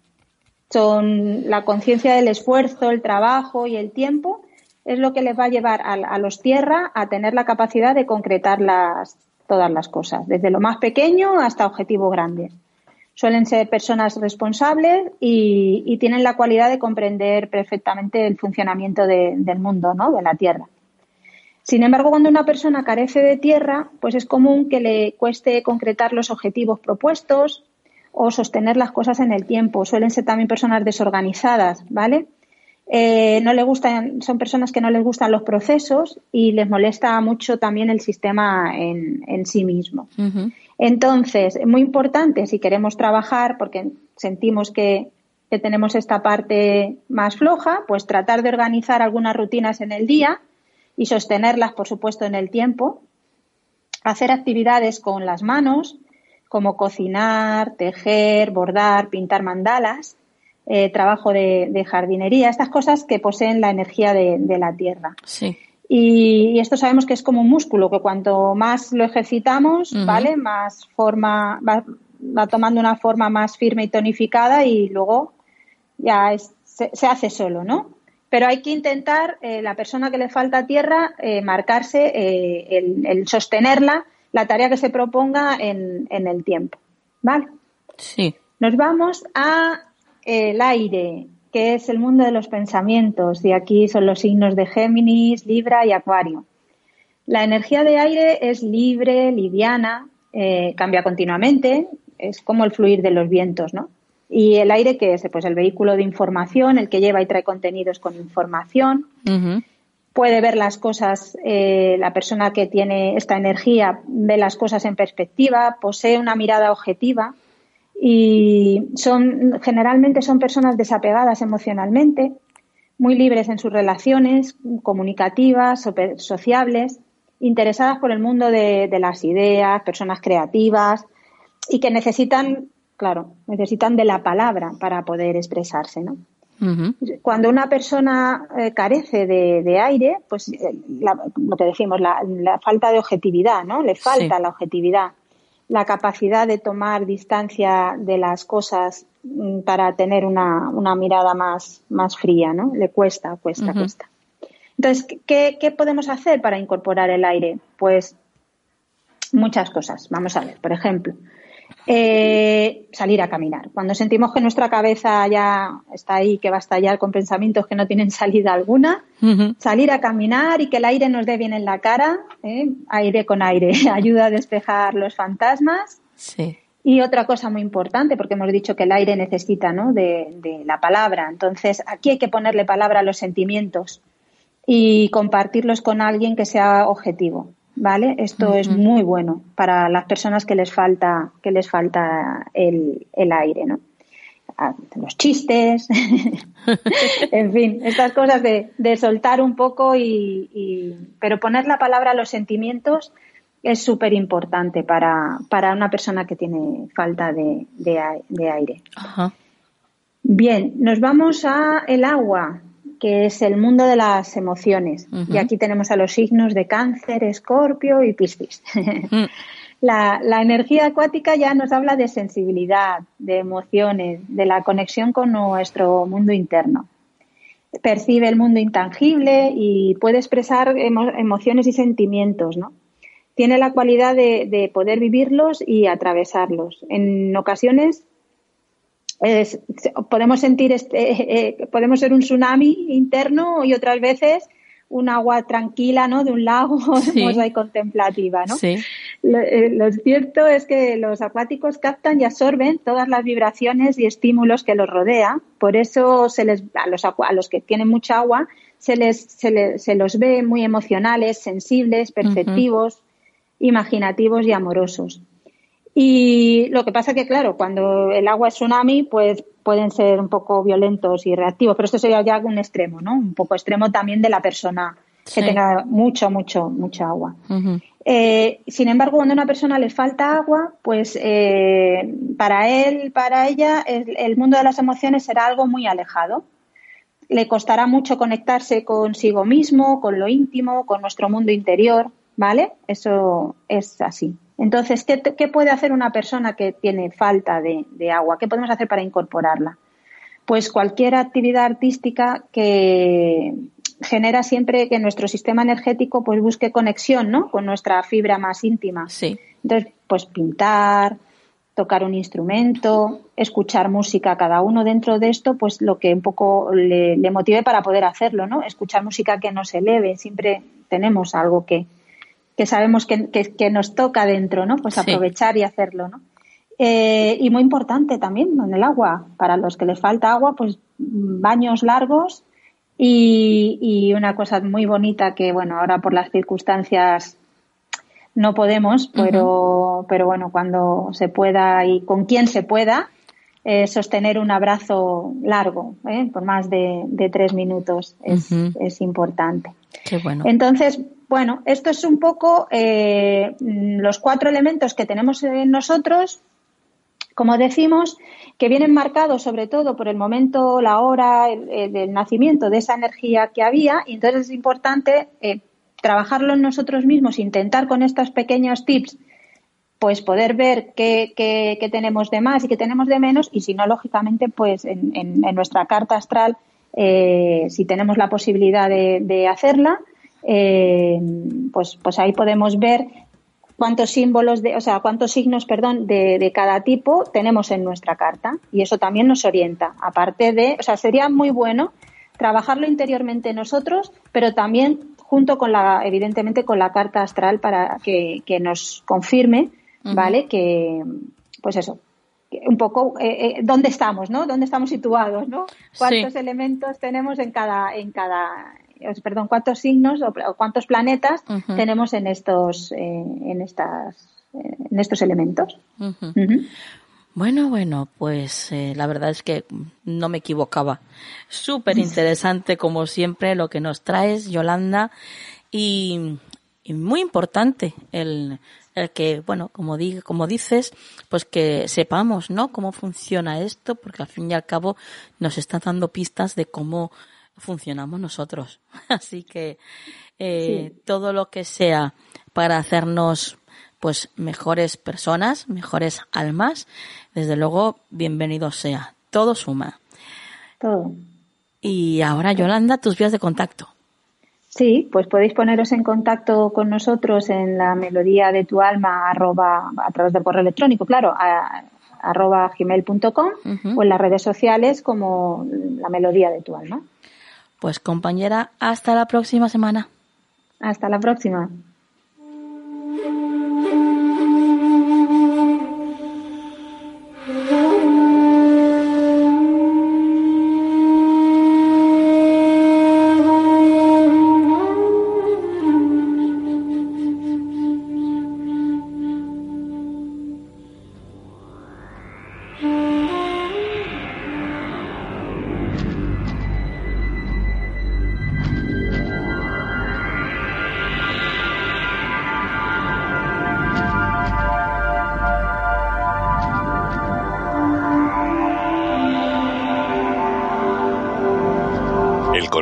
Son la conciencia del esfuerzo, el trabajo y el tiempo es lo que les va a llevar a, los tierra a tener la capacidad de concretar las, todas las cosas, desde lo más pequeño hasta objetivos grandes. Suelen ser personas responsables y, tienen la cualidad de comprender perfectamente el funcionamiento del mundo, ¿no? de la tierra. Sin embargo, cuando una persona carece de tierra, pues es común que le cueste concretar los objetivos propuestos o sostener las cosas en el tiempo. Suelen ser también personas desorganizadas, ¿vale? Eh, no le gustan, son personas que no les gustan los procesos y les molesta mucho también el sistema en, sí mismo. Entonces, es muy importante si queremos trabajar, porque sentimos que, que, tenemos esta parte más floja, pues tratar de organizar algunas rutinas en el día y sostenerlas, por supuesto, en el tiempo. Hacer actividades con las manos, como cocinar, tejer, bordar, pintar mandalas eh, trabajo de, jardinería, estas cosas que poseen la energía de, la tierra. Sí. Y, esto sabemos que es como un músculo, que cuanto más lo ejercitamos, ¿vale? Más forma, va, tomando una forma más firme y tonificada y luego ya se, hace solo, ¿no? Pero hay que intentar, eh, la persona que le falta tierra, eh, marcarse el, el, sostenerla, la tarea que se proponga en, en el tiempo, ¿vale? Sí. Nos vamos a el aire, que es el mundo de los pensamientos, y aquí son los signos de Géminis, Libra y Acuario. La energía de aire es libre, liviana, eh, cambia continuamente, es como el fluir de los vientos, ¿no? Y el aire, que es pues el vehículo de información, el que lleva y trae contenidos con información. Puede ver las cosas, eh, la persona que tiene esta energía ve las cosas en perspectiva, posee una mirada objetiva, y son generalmente son personas desapegadas emocionalmente, muy libres en sus relaciones, comunicativas, sociables, interesadas por el mundo de, las ideas, personas creativas y que necesitan, claro, necesitan de la palabra para poder expresarse, ¿no? Cuando una persona eh, carece de, aire, pues eh, lo que decimos, la, falta de objetividad, ¿no? Le falta la objetividad la capacidad de tomar distancia de las cosas mm, para tener una, una mirada más, más fría, ¿no? Le cuesta, cuesta, cuesta. Entonces, ¿qué, ¿qué podemos hacer para incorporar el aire? Pues muchas cosas. Vamos a ver, por ejemplo, eh, salir a caminar. Cuando sentimos que nuestra cabeza ya está ahí, que va a estallar con pensamientos que no tienen salida alguna, salir a caminar y que el aire nos dé bien en la cara, ¿eh? aire con aire, ayuda a despejar los fantasmas. Y otra cosa muy importante, porque hemos dicho que el aire necesita ¿no? de, de la palabra. Entonces, aquí hay que ponerle palabra a los sentimientos y compartirlos con alguien que sea objetivo. ¿Vale? Esto es muy bueno para las personas que les falta, que les falta el, aire, ¿no? Ah, los chistes, en fin, estas cosas de, soltar un poco y, pero poner la palabra a los sentimientos es súper importante para, para, una persona que tiene falta de, de, aire. Bien, nos vamos a el agua, que es el mundo de las emociones. Y aquí tenemos a los signos de cáncer, escorpio y piscis. Mm. la, la, energía acuática ya nos habla de sensibilidad, de emociones, de la conexión con nuestro mundo interno. Percibe el mundo intangible y puede expresar emociones y sentimientos, ¿no? tiene la cualidad de, poder vivirlos y atravesarlos. En ocasiones podemos sentir, este, eh, eh, podemos ser un tsunami interno y otras veces un agua tranquila, ¿no? De un lago, sí. ahí contemplativa, ¿no? Sí. Eh, lo, cierto es que los acuáticos captan y absorben todas las vibraciones y estímulos que los rodea. Por eso se les, a los, a los que tienen mucha agua se les, se, los ve muy emocionales, sensibles, perceptivos imaginativos y amorosos. Y lo que pasa que, claro, cuando el agua es tsunami, pues pueden ser un poco violentos y reactivos, pero esto sería ya un extremo, ¿no? Un poco extremo también de la persona que tenga mucho, mucho, mucha agua. Eh, sin embargo, cuando a una persona le falta agua, pues eh, para él, para ella, el, mundo de las emociones será algo muy alejado. Le costará mucho conectarse consigo mismo, con lo íntimo, con nuestro mundo interior. ¿vale? Eso es así. Entonces, ¿qué, puede hacer una persona que tiene falta de, agua? ¿Qué podemos hacer para incorporarla? Pues cualquier actividad artística que genera siempre que nuestro sistema energético pues busque conexión, ¿no? Con nuestra fibra más íntima. Sí. Entonces, pues pintar, tocar un instrumento, escuchar música, cada uno dentro de esto, pues lo que un poco le, le motive para poder hacerlo, ¿no? Escuchar música que nos eleve, siempre tenemos algo que, que sabemos que, nos toca dentro, ¿no? Pues aprovechar y hacerlo, ¿no? Eh, y muy importante también en el agua, para los que les falta agua, pues baños largos y, una cosa muy bonita que, bueno, ahora por las circunstancias no podemos, pero, pero bueno, cuando se pueda y con quien se pueda, eh, sostener un abrazo largo, ¿eh? por más de, tres minutos, es, es importante. Qué bueno. Entonces, bueno, esto es un poco eh, los cuatro elementos que tenemos en nosotros, como decimos, que vienen marcados sobre todo por el momento, la hora del nacimiento de esa energía que había, y entonces es importante eh, trabajarlo en nosotros mismos, intentar con estos pequeños tips pues poder ver qué, qué, tenemos de más y qué tenemos de menos. Y si no, lógicamente, pues en, nuestra carta astral, eh, si tenemos la posibilidad de hacerla, eh, pues, pues ahí podemos ver cuántos símbolos, de, o sea, cuántos signos, perdón, de, de, cada tipo tenemos en nuestra carta y eso también nos orienta. Aparte de, o sea, sería muy bueno trabajarlo interiormente nosotros, pero también junto con la, evidentemente, con la carta astral para que, que nos confirme, ¿vale? Que, pues eso, un poco eh, eh, dónde estamos, ¿no? Dónde estamos situados, ¿no? Cuántos elementos tenemos en cada, en cada, perdón, cuántos signos o, cuántos planetas tenemos en estos, eh, en estas, en estos elementos. Bueno, bueno, pues eh, la verdad es que no me equivocaba. Súper interesante, como siempre, lo que nos traes, Yolanda, y, muy importante el, el que, bueno, como, di, como dices, pues que sepamos, ¿no? Cómo funciona esto, porque al fin y al cabo nos está dando pistas de cómo funcionamos nosotros. Así que eh, todo lo que sea para hacernos pues mejores personas, mejores almas, desde luego bienvenido sea. Todo suma. Todo. Y ahora, Yolanda, tus vías de contacto. Sí, pues podéis poneros en contacto con nosotros en la melodía de tu alma arroba, a través del correo electrónico, claro, a, arroba gmail.com o en las redes sociales como la melodía de tu alma. Pues compañera, hasta la próxima semana. Hasta la próxima.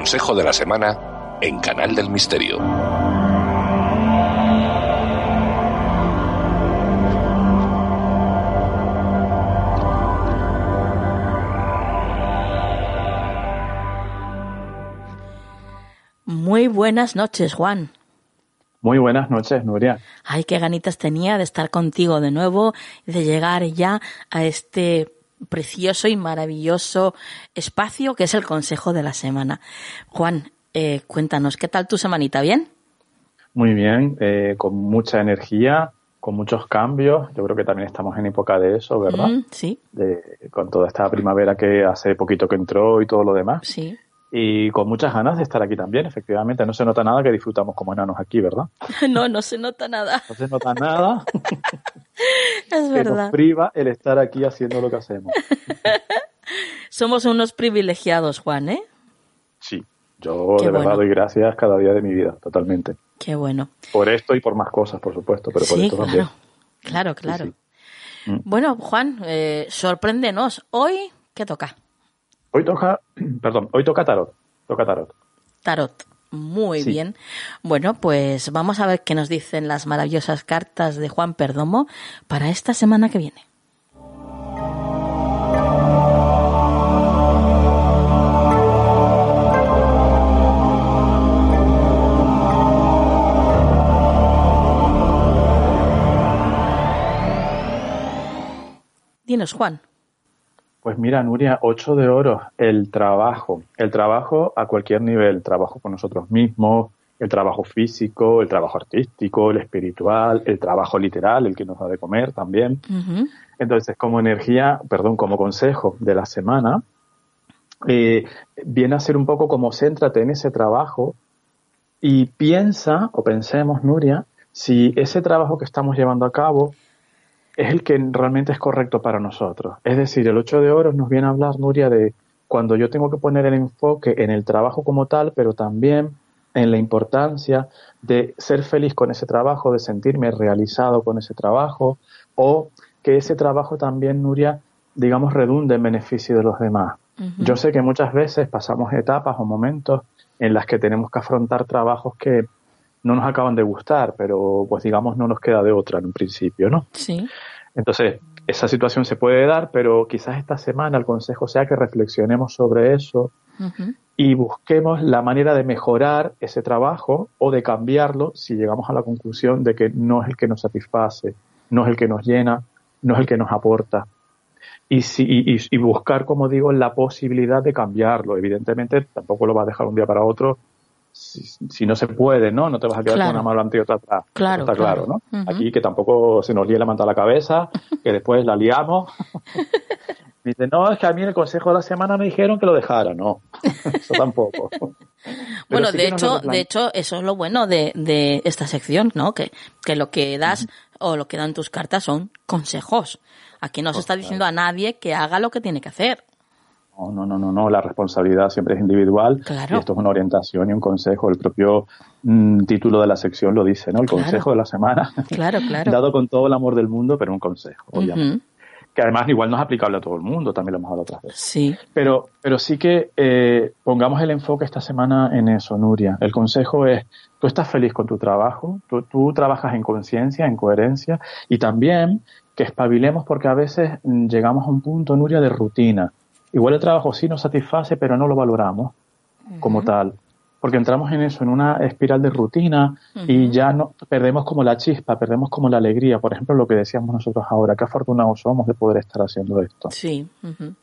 Consejo de la semana en Canal del Misterio. Muy buenas noches, Juan. Muy buenas noches, Nuria. Ay, qué ganitas tenía de estar contigo de nuevo, de llegar ya a este precioso y maravilloso espacio que es el Consejo de la Semana. Juan, eh, cuéntanos, ¿qué tal tu semanita? ¿Bien? Muy bien, eh, con mucha energía, con muchos cambios. Yo creo que también estamos en época de eso, ¿verdad? Mm, sí. con toda esta primavera que hace poquito que entró y todo lo demás. Sí. Y con muchas ganas de estar aquí también, efectivamente. No se nota nada que disfrutamos como enanos aquí, ¿verdad? No, no se nota nada. No se nota nada. es verdad. Que nos priva el estar aquí haciendo lo que hacemos. Somos unos privilegiados, Juan, ¿eh? Sí, yo de verdad doy gracias cada día de mi vida, totalmente. Qué bueno. Por esto y por más cosas, por supuesto, pero por esto claro. también. Claro, claro. Mm. Bueno, Juan, eh, sorpréndenos. ¿Hoy qué toca? Hoy toca, perdón, hoy toca tarot. Toca tarot. Tarot. Muy bien. Bueno, pues vamos a ver qué nos dicen las maravillosas cartas de Juan Perdomo para esta semana que viene. Dinos, Juan. Pues mira, Nuria, ocho de oro, el trabajo. El trabajo a cualquier nivel, trabajo con nosotros mismos, el trabajo físico, el trabajo artístico, el espiritual, el trabajo literal, el que nos da de comer también. Entonces, como energía, perdón, como consejo de la semana, eh, viene a ser un poco como céntrate en ese trabajo y piensa, o pensemos, Nuria, si ese trabajo que estamos llevando a cabo es el que realmente es correcto para nosotros. Es decir, el 8 de oro nos viene a hablar, Nuria, de cuando yo tengo que poner el enfoque en el trabajo como tal, pero también en la importancia de ser feliz con ese trabajo, de sentirme realizado con ese trabajo, o que ese trabajo también, Nuria, digamos, redunde en beneficio de los demás. Yo sé que muchas veces pasamos etapas o momentos en las que tenemos que afrontar trabajos que no nos acaban de gustar, pero pues digamos no nos queda de otra en un principio, ¿no? Sí. Entonces, esa situación se puede dar, pero quizás esta semana el consejo sea que reflexionemos sobre eso y busquemos la manera de mejorar ese trabajo o de cambiarlo si llegamos a la conclusión de que no es el que nos satisface, no es el que nos llena, no es el que nos aporta. Y, si, y, buscar, como digo, la posibilidad de cambiarlo. Evidentemente, tampoco lo va a dejar un día para otro si, no se puede, ¿no? No te vas a quedar con una mano delante y otra atrás. Claro, está claro, ¿no? Aquí que tampoco se nos líe la manta a la cabeza, que después la liamos. Dice, no, es que a mí en el consejo de la semana me dijeron que lo dejara. No, eso tampoco. bueno, de hecho, de hecho, eso es lo bueno de, de esta sección, ¿no? Que, que lo que das o lo que dan tus cartas son consejos. Aquí no se está diciendo a nadie que haga lo que tiene que hacer. No, no, no, no, la responsabilidad siempre es individual claro. y esto es una orientación y un consejo. El propio mm, título de la sección lo dice, ¿no? El consejo de la semana. Claro, claro. Dado con todo el amor del mundo, pero un consejo, obviamente. Que además igual no es aplicable a todo el mundo, también lo hemos hablado otras veces. Sí. Pero, pero sí que eh, pongamos el enfoque esta semana en eso, Nuria. El consejo es, tú estás feliz con tu trabajo, tú, tú trabajas en conciencia, en coherencia y también que espabilemos porque a veces mm, llegamos a un punto, Nuria, de rutina Igual el trabajo sí nos satisface, pero no lo valoramos como tal. Porque entramos en eso, en una espiral de rutina y ya no perdemos como la chispa, perdemos como la alegría. Por ejemplo, lo que decíamos nosotros ahora, qué afortunados somos de poder estar haciendo esto. Sí.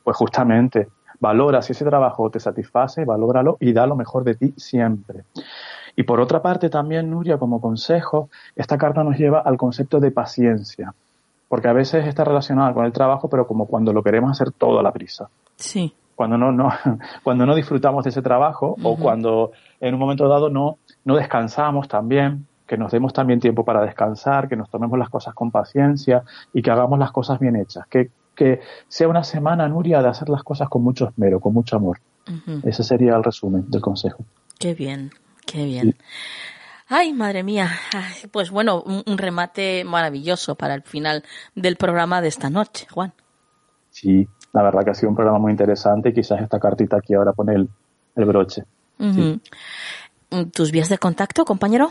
Pues justamente, valora si ese trabajo te satisface, valóralo y da lo mejor de ti siempre. Y por otra parte también, Nuria, como consejo, esta carta nos lleva al concepto de paciencia porque a veces está relacionada con el trabajo, pero como cuando lo queremos hacer todo a la prisa. Sí. Cuando no, no, cuando no disfrutamos de ese trabajo o cuando en un momento dado no, no descansamos también, que nos demos también tiempo para descansar, que nos tomemos las cosas con paciencia y que hagamos las cosas bien hechas. Que, que sea una semana, Nuria, de hacer las cosas con mucho esmero, con mucho amor. Ese sería el resumen del consejo. Qué bien, qué bien. Ay, madre mía. pues bueno, un, remate maravilloso para el final del programa de esta noche, Juan. Sí, la verdad que ha sido un programa muy interesante y quizás esta cartita aquí ahora pone el, broche. ¿Tus vías de contacto, compañero?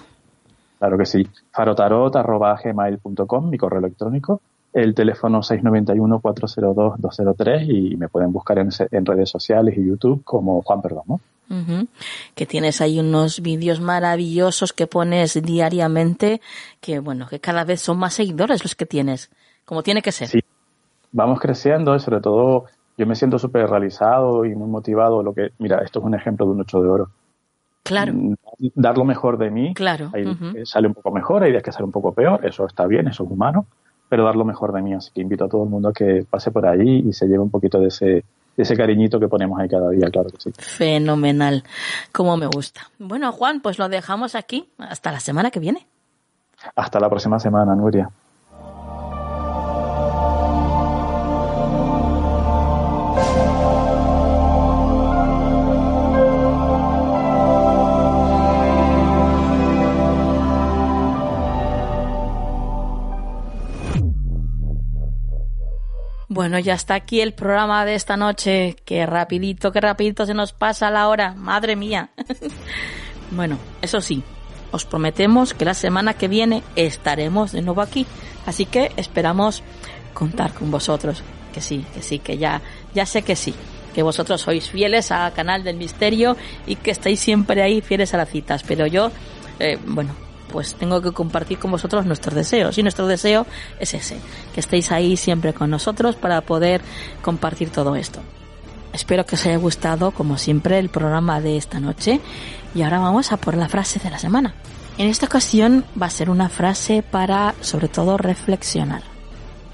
Claro que sí. farotarot.gmail.com, mi correo electrónico. El teléfono 691-402-203 y me pueden buscar en, redes sociales y YouTube como Juan Perdomo. Que tienes ahí unos vídeos maravillosos que pones diariamente, que bueno, que cada vez son más seguidores los que tienes, como tiene que ser. Sí, vamos creciendo y sobre todo yo me siento súper realizado y muy motivado. Lo que, mira, esto es un ejemplo de un 8 de oro. Claro. Mm, dar lo mejor de mí. Claro. sale un poco mejor, hay días que sale un poco peor, eso está bien, eso es humano, pero dar lo mejor de mí. Así que invito a todo el mundo a que pase por ahí y se lleve un poquito de ese, de ese cariñito que ponemos ahí cada día, claro que sí. Fenomenal, como me gusta. Bueno, Juan, pues lo dejamos aquí hasta la semana que viene. Hasta la próxima semana, Nuria. Bueno, ya está aquí el programa de esta noche. Qué rapidito, qué rapidito se nos pasa la hora. Madre mía. bueno, eso sí, os prometemos que la semana que viene estaremos de nuevo aquí. Así que esperamos contar con vosotros. Que sí, que sí, que ya, ya sé que sí. Que vosotros sois fieles al canal del misterio y que estáis siempre ahí fieles a las citas. Pero yo, eh, bueno, pues tengo que compartir con vosotros nuestros deseos. Y nuestro deseo es ese, que estéis ahí siempre con nosotros para poder compartir todo esto. Espero que os haya gustado, como siempre, el programa de esta noche. Y ahora vamos a por la frase de la semana. En esta ocasión va a ser una frase para, sobre todo, reflexionar.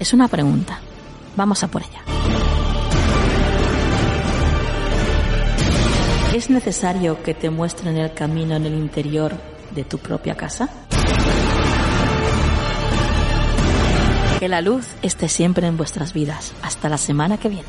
Es una pregunta. Vamos a por ella. ¿Es necesario que te muestren el camino en el interior de tu propia casa? Que la luz esté siempre en vuestras vidas. Hasta la semana que viene.